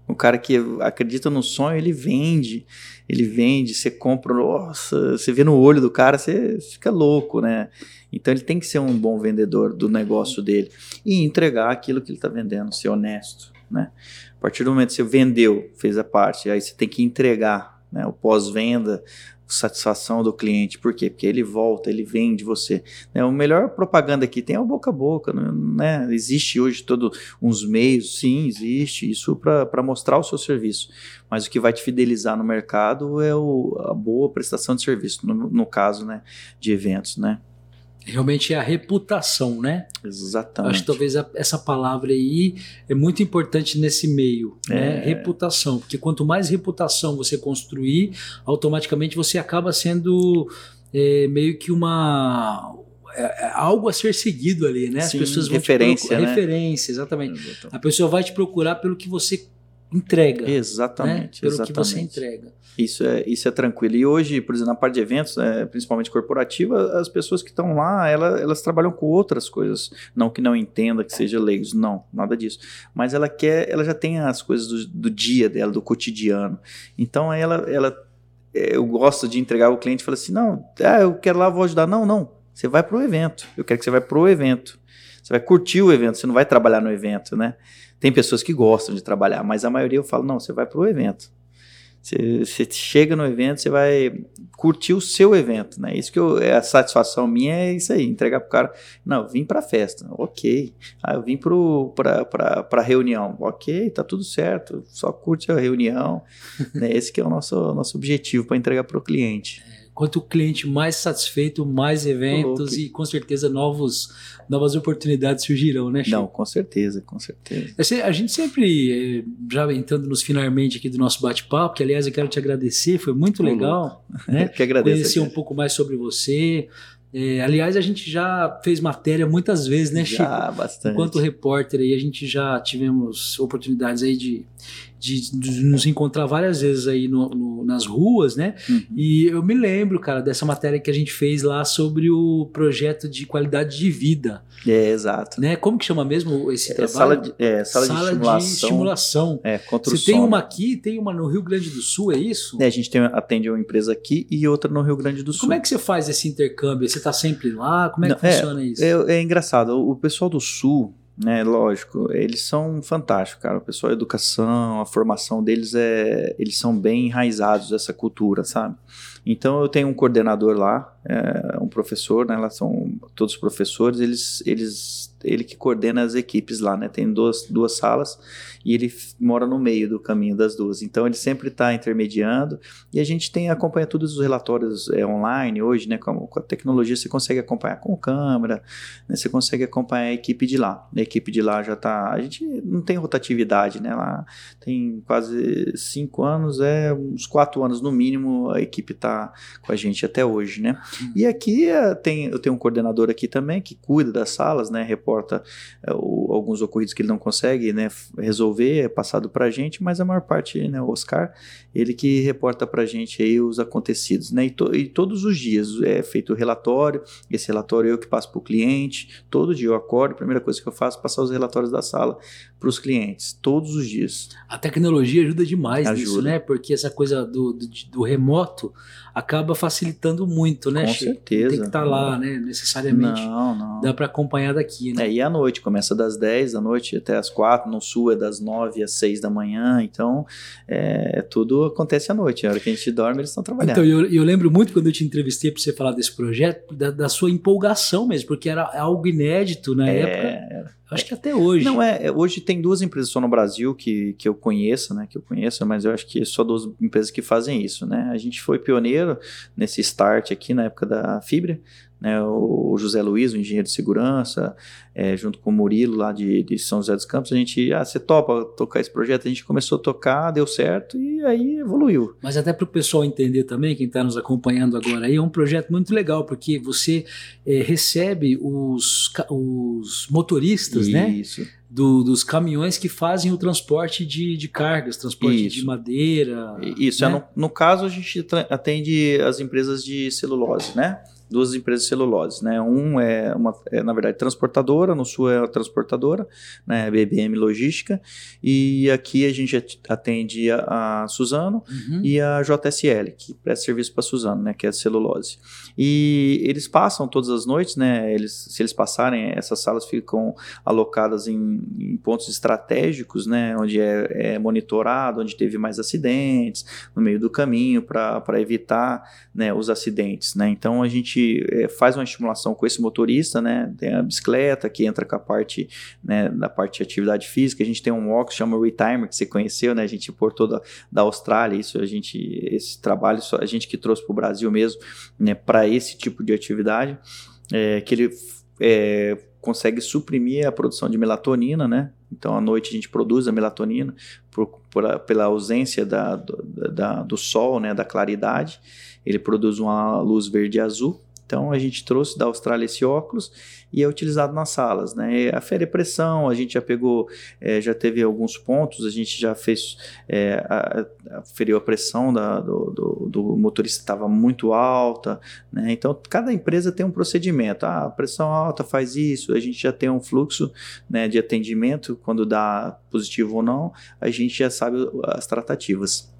O cara que acredita no sonho, ele vende, ele vende, você compra, nossa, você vê no olho do cara, você fica louco, né? Então ele tem que ser um bom vendedor do negócio dele e entregar aquilo que ele está vendendo, ser honesto, né? A partir do momento que você vendeu, fez a parte, aí você tem que entregar, né? O pós-venda, satisfação do cliente. Por quê? Porque ele volta, ele vende você. Né? O melhor propaganda que tem é o boca a boca. Né? Existe hoje todos uns meios, sim, existe isso para mostrar o seu serviço. Mas o que vai te fidelizar no mercado é o, a boa prestação de serviço, no, no caso né, de eventos. Né? Realmente é a reputação, né? Exatamente. Acho que talvez a, essa palavra aí é muito importante nesse meio, né? É. Reputação, porque quanto mais reputação você construir, automaticamente você acaba sendo é, meio que uma é, é algo a ser seguido ali, né? As Sim, pessoas vão referência, te né? referência, exatamente. exatamente. A pessoa vai te procurar pelo que você entrega. Exatamente. Né? Pelo exatamente. que você entrega. Isso é, isso é tranquilo. E hoje, por exemplo, na parte de eventos, é, principalmente corporativa, as pessoas que estão lá, ela, elas trabalham com outras coisas. Não que não entenda que seja leigos, não, nada disso. Mas ela quer, ela já tem as coisas do, do dia dela, do cotidiano. Então ela, ela é, eu gosto de entregar o cliente e falar assim: não, ah, eu quero lá, vou ajudar. Não, não. Você vai para o evento. Eu quero que você vá para o evento. Você vai curtir o evento, você não vai trabalhar no evento, né? Tem pessoas que gostam de trabalhar, mas a maioria eu falo: não, você vai para o evento. Você, você, chega no evento, você vai curtir o seu evento, né? Isso que eu, é a satisfação minha é isso aí, entregar pro cara, não, eu vim pra festa, ok. Ah, eu vim pro, pra, pra, pra reunião, ok, tá tudo certo, só curte a reunião, (laughs) né? Esse que é o nosso, nosso objetivo para entregar pro cliente. Quanto o cliente mais satisfeito, mais eventos e com certeza novos, novas oportunidades surgirão, né, Chico? Não, com certeza, com certeza. A gente sempre, eh, já entrando nos finalmente aqui do nosso bate-papo, que aliás eu quero te agradecer, foi muito legal. (laughs) Né? que agradeço. Conhecer um pouco mais sobre você. É, aliás, a gente já fez matéria muitas vezes, né, Chico? Já, bastante. Enquanto repórter aí, a gente já tivemos oportunidades aí de de, de, nos encontrar várias vezes aí no, no, nas ruas, né? Uhum. E eu me lembro, cara, dessa matéria que a gente fez lá sobre o projeto de qualidade de vida. É, exato. Né? Como que chama mesmo esse é, trabalho? Sala de, é, sala, sala de estimulação. De estimulação. É, contra Você tem uma aqui, tem uma no Rio Grande do Sul, é isso? É, a gente tem, atende uma empresa aqui e outra no Rio Grande do Sul. Como é que você faz esse intercâmbio? Você está sempre lá? Como é Não, que funciona é, isso? É, é engraçado. O pessoal do Sul, né, lógico, eles são fantásticos, cara. O pessoal, a educação, a formação deles é, eles são bem enraizados dessa cultura, sabe? Então eu tenho um coordenador lá, é, um professor, né? Lá são todos professores, eles, eles, ele que coordena as equipes lá, né? Tem duas, duas salas e ele mora no meio do caminho das duas. Então ele sempre está intermediando e a gente tem acompanha todos os relatórios é, online hoje, né? Com, com, a tecnologia você consegue acompanhar com câmera, né? Você consegue acompanhar a equipe de lá. A equipe de lá já está, a gente não tem rotatividade, né? Lá tem quase cinco anos, é uns quatro anos no mínimo a equipe está com a gente até hoje, né? E aqui é, tem, eu tenho um coordenador aqui também que cuida das salas, né? Reporta é, o, alguns ocorridos que ele não consegue, né? Resolver é passado para a gente, mas a maior parte, né, o Oscar, ele que reporta para a gente aí os acontecidos, né, e, to, e, todos os dias é feito o relatório, esse relatório eu que passo para o cliente, todo dia eu acordo, a primeira coisa que eu faço é passar os relatórios da sala para os clientes, todos os dias. A tecnologia ajuda demais ajuda. nisso, né, porque essa coisa do, do, do remoto acaba facilitando muito, né? Com certeza. Tem que estar tá lá, né? Necessariamente. Não, não. Dá para acompanhar daqui, né? É, e à noite, começa das 10 da noite até as 4, no sul é das 9 às 6 da manhã, então é, tudo acontece à noite. A hora que a gente dorme, eles estão trabalhando. Então, eu, eu lembro muito quando eu te entrevistei para você falar desse projeto, da, da, sua empolgação mesmo, porque era algo inédito na é, época. Acho que até hoje. Não, é, é. Hoje tem duas empresas só no Brasil que, que eu conheço, né? Que eu conheço, mas eu acho que só duas empresas que fazem isso, né? A gente foi pioneiro nesse start aqui na época da Fibra, né, o José Luiz, o engenheiro de segurança, é, junto com o Murilo lá de, de, São José dos Campos, a gente, ah, você topa tocar esse projeto? A gente começou a tocar, deu certo e aí evoluiu. Mas até para o pessoal entender também, quem está nos acompanhando agora aí, é um projeto muito legal, porque você é, recebe os, os motoristas, né? Isso. né? Do, dos caminhões que fazem o transporte de, de cargas, transporte Isso. de madeira. Isso, né? é, no, no caso a gente atende as empresas de celulose, né? Duas empresas de celulose, né? Um é uma, é, na verdade, transportadora, no sul é a transportadora, né? BBM Logística, e aqui a gente atende a, a Suzano uhum. e a JSL, que presta serviço para Suzano, né? Que é a celulose. E eles passam todas as noites, né? Eles, se eles passarem, essas salas ficam alocadas em, em pontos estratégicos, né? Onde é, é, monitorado, onde teve mais acidentes, no meio do caminho, para evitar né, os acidentes, né? Então a gente é, faz uma estimulação com esse motorista, né? Tem a bicicleta que entra com a parte, né, da parte de atividade física. A gente tem um walk que chama Retimer, que você conheceu, né? A gente importou da, da Austrália, isso a gente, esse trabalho, a gente que trouxe para o Brasil mesmo, né? Para esse tipo de atividade, é, que ele é, consegue suprimir a produção de melatonina, né? Então, à noite a gente produz a melatonina por, por, pela ausência da, do, da, do sol, né? Da claridade. Ele produz uma luz verde e azul Então a gente trouxe da Austrália esse óculos e é utilizado nas salas, né? Afere pressão, a gente já pegou, é, já teve alguns pontos, a gente já fez, é, a, aferiu a pressão da, do, do, do motorista estava muito alta, né? Então cada empresa tem um procedimento. Ah, pressão alta faz isso, a gente já tem um fluxo né, de atendimento quando dá positivo ou não, a gente já sabe as tratativas.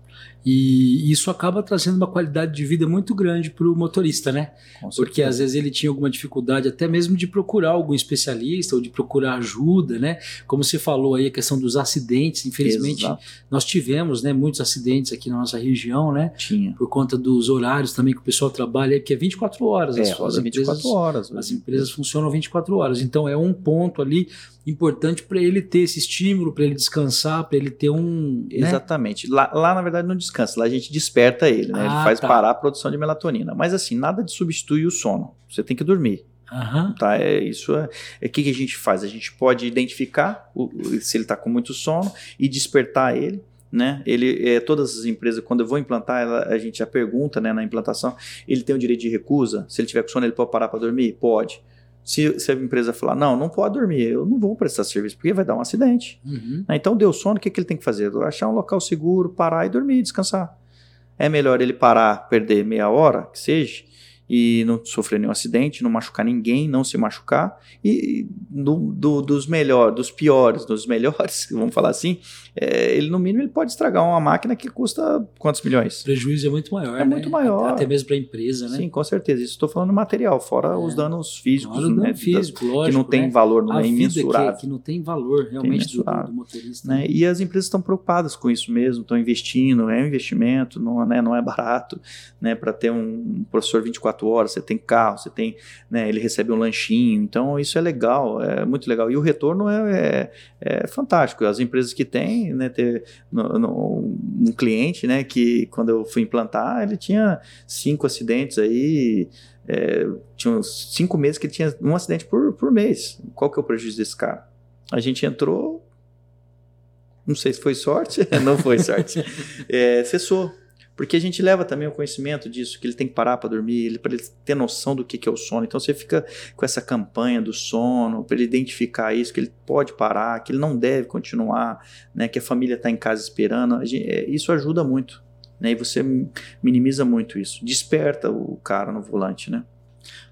E isso acaba trazendo uma qualidade de vida muito grande para o motorista, né? Porque às vezes ele tinha alguma dificuldade até mesmo de procurar algum especialista ou de procurar ajuda, né? Como você falou aí, a questão dos acidentes, infelizmente Exato. nós tivemos né, muitos acidentes aqui na nossa região, né? Tinha. Por conta dos horários também que o pessoal trabalha, que é 24 horas. É, as, as 24 empresas, horas. As empresas funcionam 24 horas. Então é um ponto ali importante para ele ter esse estímulo, para ele descansar, para ele ter um. Né? Exatamente. Lá, lá, na verdade, não descansa, lá a gente desperta ele, né? Ah, ele faz tá. parar a produção de melatonina. Mas assim, nada de substituir o sono. Você tem que dormir. Uhum. Tá, é, isso é. O é, que, que a gente faz? A gente pode identificar o, se ele está com muito sono e despertar ele. Né? Ele, é, todas as empresas, quando eu vou implantar, ela, a gente já pergunta né, na implantação: ele tem o direito de recusa? Se ele tiver com sono, ele pode parar para dormir? Pode. Se, se, a empresa falar, não, não pode dormir, eu não vou prestar serviço, porque vai dar um acidente. Uhum. Então, deu sono, o que, que ele tem que fazer? Achar um local seguro, parar e dormir, descansar. É melhor ele parar, perder meia hora, que seja, e não sofrer nenhum acidente, não machucar ninguém, não se machucar. E do, do, dos melhores, dos piores, dos (laughs) melhores, vamos falar assim, é, ele no mínimo ele pode estragar uma máquina que custa quantos milhões? O prejuízo é muito maior. É né? muito maior. Até, mesmo para a empresa, né? Sim, com certeza. Isso estou falando material, fora é. os danos físicos, fora né? físico, lógico, que não tem né? valor, não a é imensurável. Que, que, não tem valor realmente tem do, do, motorista. Né? E as empresas estão preocupadas com isso mesmo, estão investindo, é um investimento, não, né, não é barato, né? Para ter um professor 24 horas, você tem carro, você tem, né, ele recebe um lanchinho, então isso é legal, é muito legal. E o retorno é, é, é fantástico. As empresas que têm, né, ter no, no, um cliente, né, que quando eu fui implantar, ele tinha cinco acidentes aí, é, tinha uns cinco meses que ele tinha um acidente por, por mês. Qual que é o prejuízo desse cara? A gente entrou, não sei se foi sorte, (laughs) não foi sorte, (laughs) é, cessou porque a gente leva também o conhecimento disso, que ele tem que parar para dormir, para ele ter noção do que, que é o sono. Então você fica com essa campanha do sono, para ele identificar isso, que ele pode parar, que ele não deve continuar, né, que a família está em casa esperando. Gente, é, isso ajuda muito. Né, e você minimiza muito isso. Desperta o cara no volante, né?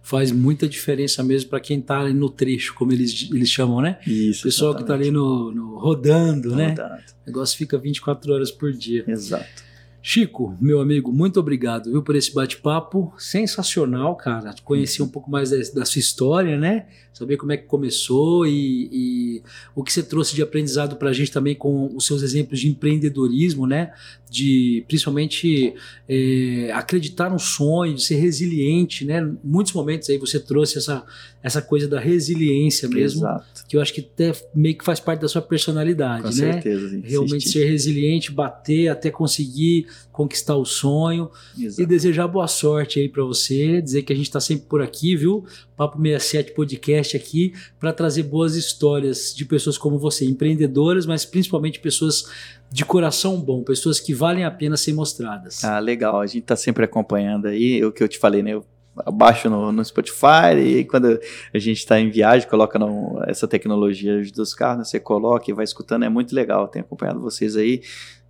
faz muita diferença mesmo para quem está ali no trecho, como eles, eles chamam, né? Isso. O pessoal exatamente. que está ali no, no rodando, tá né? Rodando. O negócio fica 24 horas por dia. Exato. Chico, meu amigo, muito obrigado viu, por esse bate-papo sensacional, cara. Conhecer um pouco mais da, da, sua história, né? Saber como é que começou e, e o que você trouxe de aprendizado para a gente também com os seus exemplos de empreendedorismo, né? De principalmente é, acreditar no sonho, de ser resiliente, né? Em muitos momentos aí você trouxe essa, essa coisa da resiliência mesmo, Exato. que eu acho que até meio que faz parte da sua personalidade, com né? Certeza, sim. Realmente ser resiliente, bater até conseguir conquistar o sonho Exato. e desejar boa sorte aí para você, dizer que a gente está sempre por aqui, viu? Papo 67 Podcast aqui para trazer boas histórias de pessoas como você, empreendedoras, mas principalmente pessoas de coração bom, pessoas que valem a pena ser mostradas. Ah, legal, a gente está sempre acompanhando aí, o que eu te falei, né? Eu baixo no, no, Spotify e quando a gente está em viagem, coloca no, essa tecnologia dos carros, né, você coloca e vai escutando, é muito legal, tenho acompanhado vocês aí,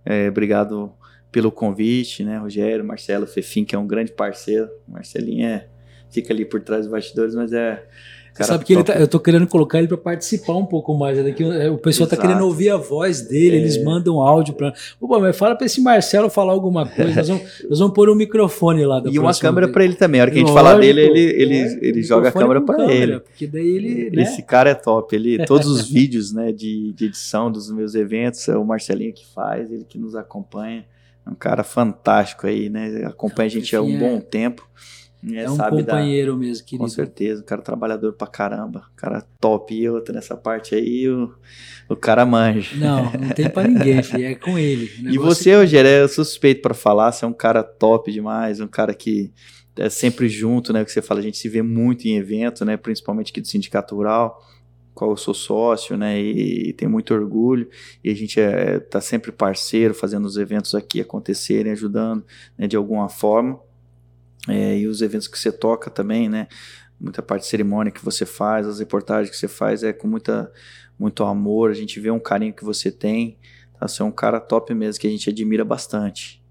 é, obrigado pelo convite, né, Rogério, Marcelo, Fefim, que é um grande parceiro, Marcelinho é, fica ali por trás dos bastidores, mas é Cara, sabe que ele tá, eu tô querendo colocar ele para participar um pouco mais. Daqui, é, o pessoal Exato. tá querendo ouvir a voz dele, é. eles mandam áudio para. Opa, mas fala para esse Marcelo falar alguma coisa. Nós vamos, (laughs) nós vamos pôr um microfone lá. e uma câmera para ele também. A hora que a gente Lógico, falar dele, ele, ele, é, ele joga a câmera para ele. Porque daí ele. Né? Esse cara é top. Ele, (laughs) todos os vídeos né, de, de edição dos meus eventos, é o Marcelinho que faz, ele que nos acompanha. É um cara fantástico aí, né? Acompanha a gente há um bom tempo. É, é um companheiro da... mesmo, querido. Com certeza, o cara é trabalhador pra caramba. Cara top. E outra nessa parte aí, o, o cara manja. Não, não tem pra ninguém, filho. É com ele. (laughs) E você, que... Rogério, é suspeito para falar. Você é um cara top demais, um cara que é sempre junto, né? Que você fala, a gente se vê muito em evento, né? Principalmente aqui do Sindicato Rural qual eu sou sócio, né, e, e tem muito orgulho, e a gente é, tá sempre parceiro, fazendo os eventos aqui acontecerem, ajudando, né, de alguma forma, é, e os eventos que você toca também, né? Muita parte de cerimônia que você faz, as reportagens que você faz é com muita, muito amor, a gente vê um carinho que você tem. Tá? Você é um cara top mesmo, que a gente admira bastante.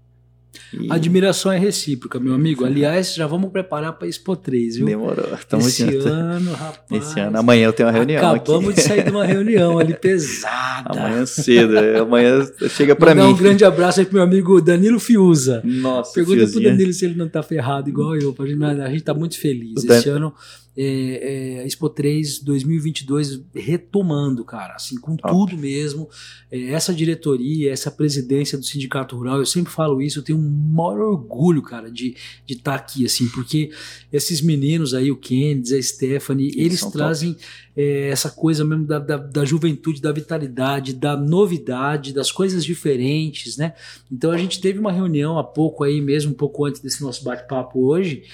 E... Admiração é recíproca, meu amigo. Aliás, já vamos preparar para Expo 3, viu? Demorou. Tamo Esse junto. ano, (laughs) rapaz. Esse ano. Amanhã eu tenho uma reunião Acabamos aqui. de sair de uma reunião ali (laughs) pesada. Amanhã cedo. é, Amanhã chega para mim. um grande abraço aí pro meu amigo Danilo Fiuza. Nossa, Pergunta pro fiozinho. Danilo se ele não tá ferrado igual eu. A gente, a gente tá muito feliz. Dan- Esse ano, é, é, Expo 3 2022 retomando, cara, assim, com Top. tudo mesmo. É, essa diretoria, essa presidência do Sindicato Rural, eu sempre falo isso, eu tenho um maior orgulho, cara, de estar aqui, assim, porque esses meninos aí, o Kennedy, a Stephanie, eles são trazem é, essa coisa mesmo da, da, da juventude, da vitalidade, da novidade, das coisas diferentes, né? Então a gente teve uma reunião há pouco aí mesmo, um pouco antes desse nosso bate-papo hoje.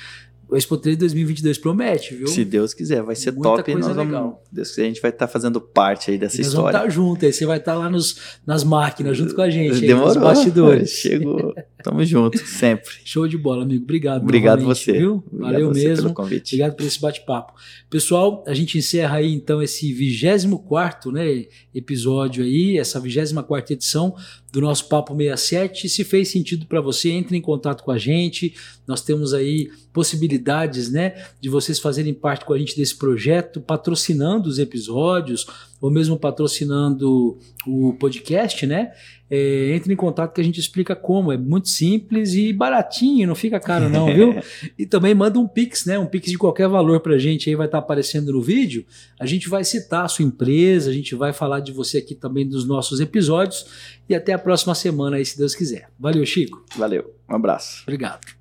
O Expo 3 2022 promete, viu? Se Deus quiser, vai ser Muita top. Coisa nós vamos, legal. Deus quiser, a gente vai estar fazendo parte aí dessa nós história. vamos estar junto, aí você vai estar lá nos, nas máquinas junto com a gente, aí, Demorou. nos bastidores. (laughs) Chegou. Tamo junto, sempre. (laughs) Show de bola, amigo. Obrigado. Obrigado você. Viu? Obrigado Valeu você mesmo. pelo convite. Obrigado por esse bate-papo. Pessoal, a gente encerra aí então esse 24 né, episódio aí, essa 24 edição do nosso Papo 67. Se fez sentido para você, entre em contato com a gente. Nós temos aí possibilidades, né, de vocês fazerem parte com a gente desse projeto, patrocinando os episódios ou mesmo patrocinando o podcast, né? É, entre em contato que a gente explica como. É muito simples e baratinho, não fica caro não, viu? (laughs) E também manda um Pix, né? Um Pix de qualquer valor pra gente aí vai estar aparecendo no vídeo. A gente vai citar a sua empresa, a gente vai falar de você aqui também dos nossos episódios. E até a próxima semana aí, se Deus quiser. Valeu, Chico. Valeu. Um abraço. Obrigado.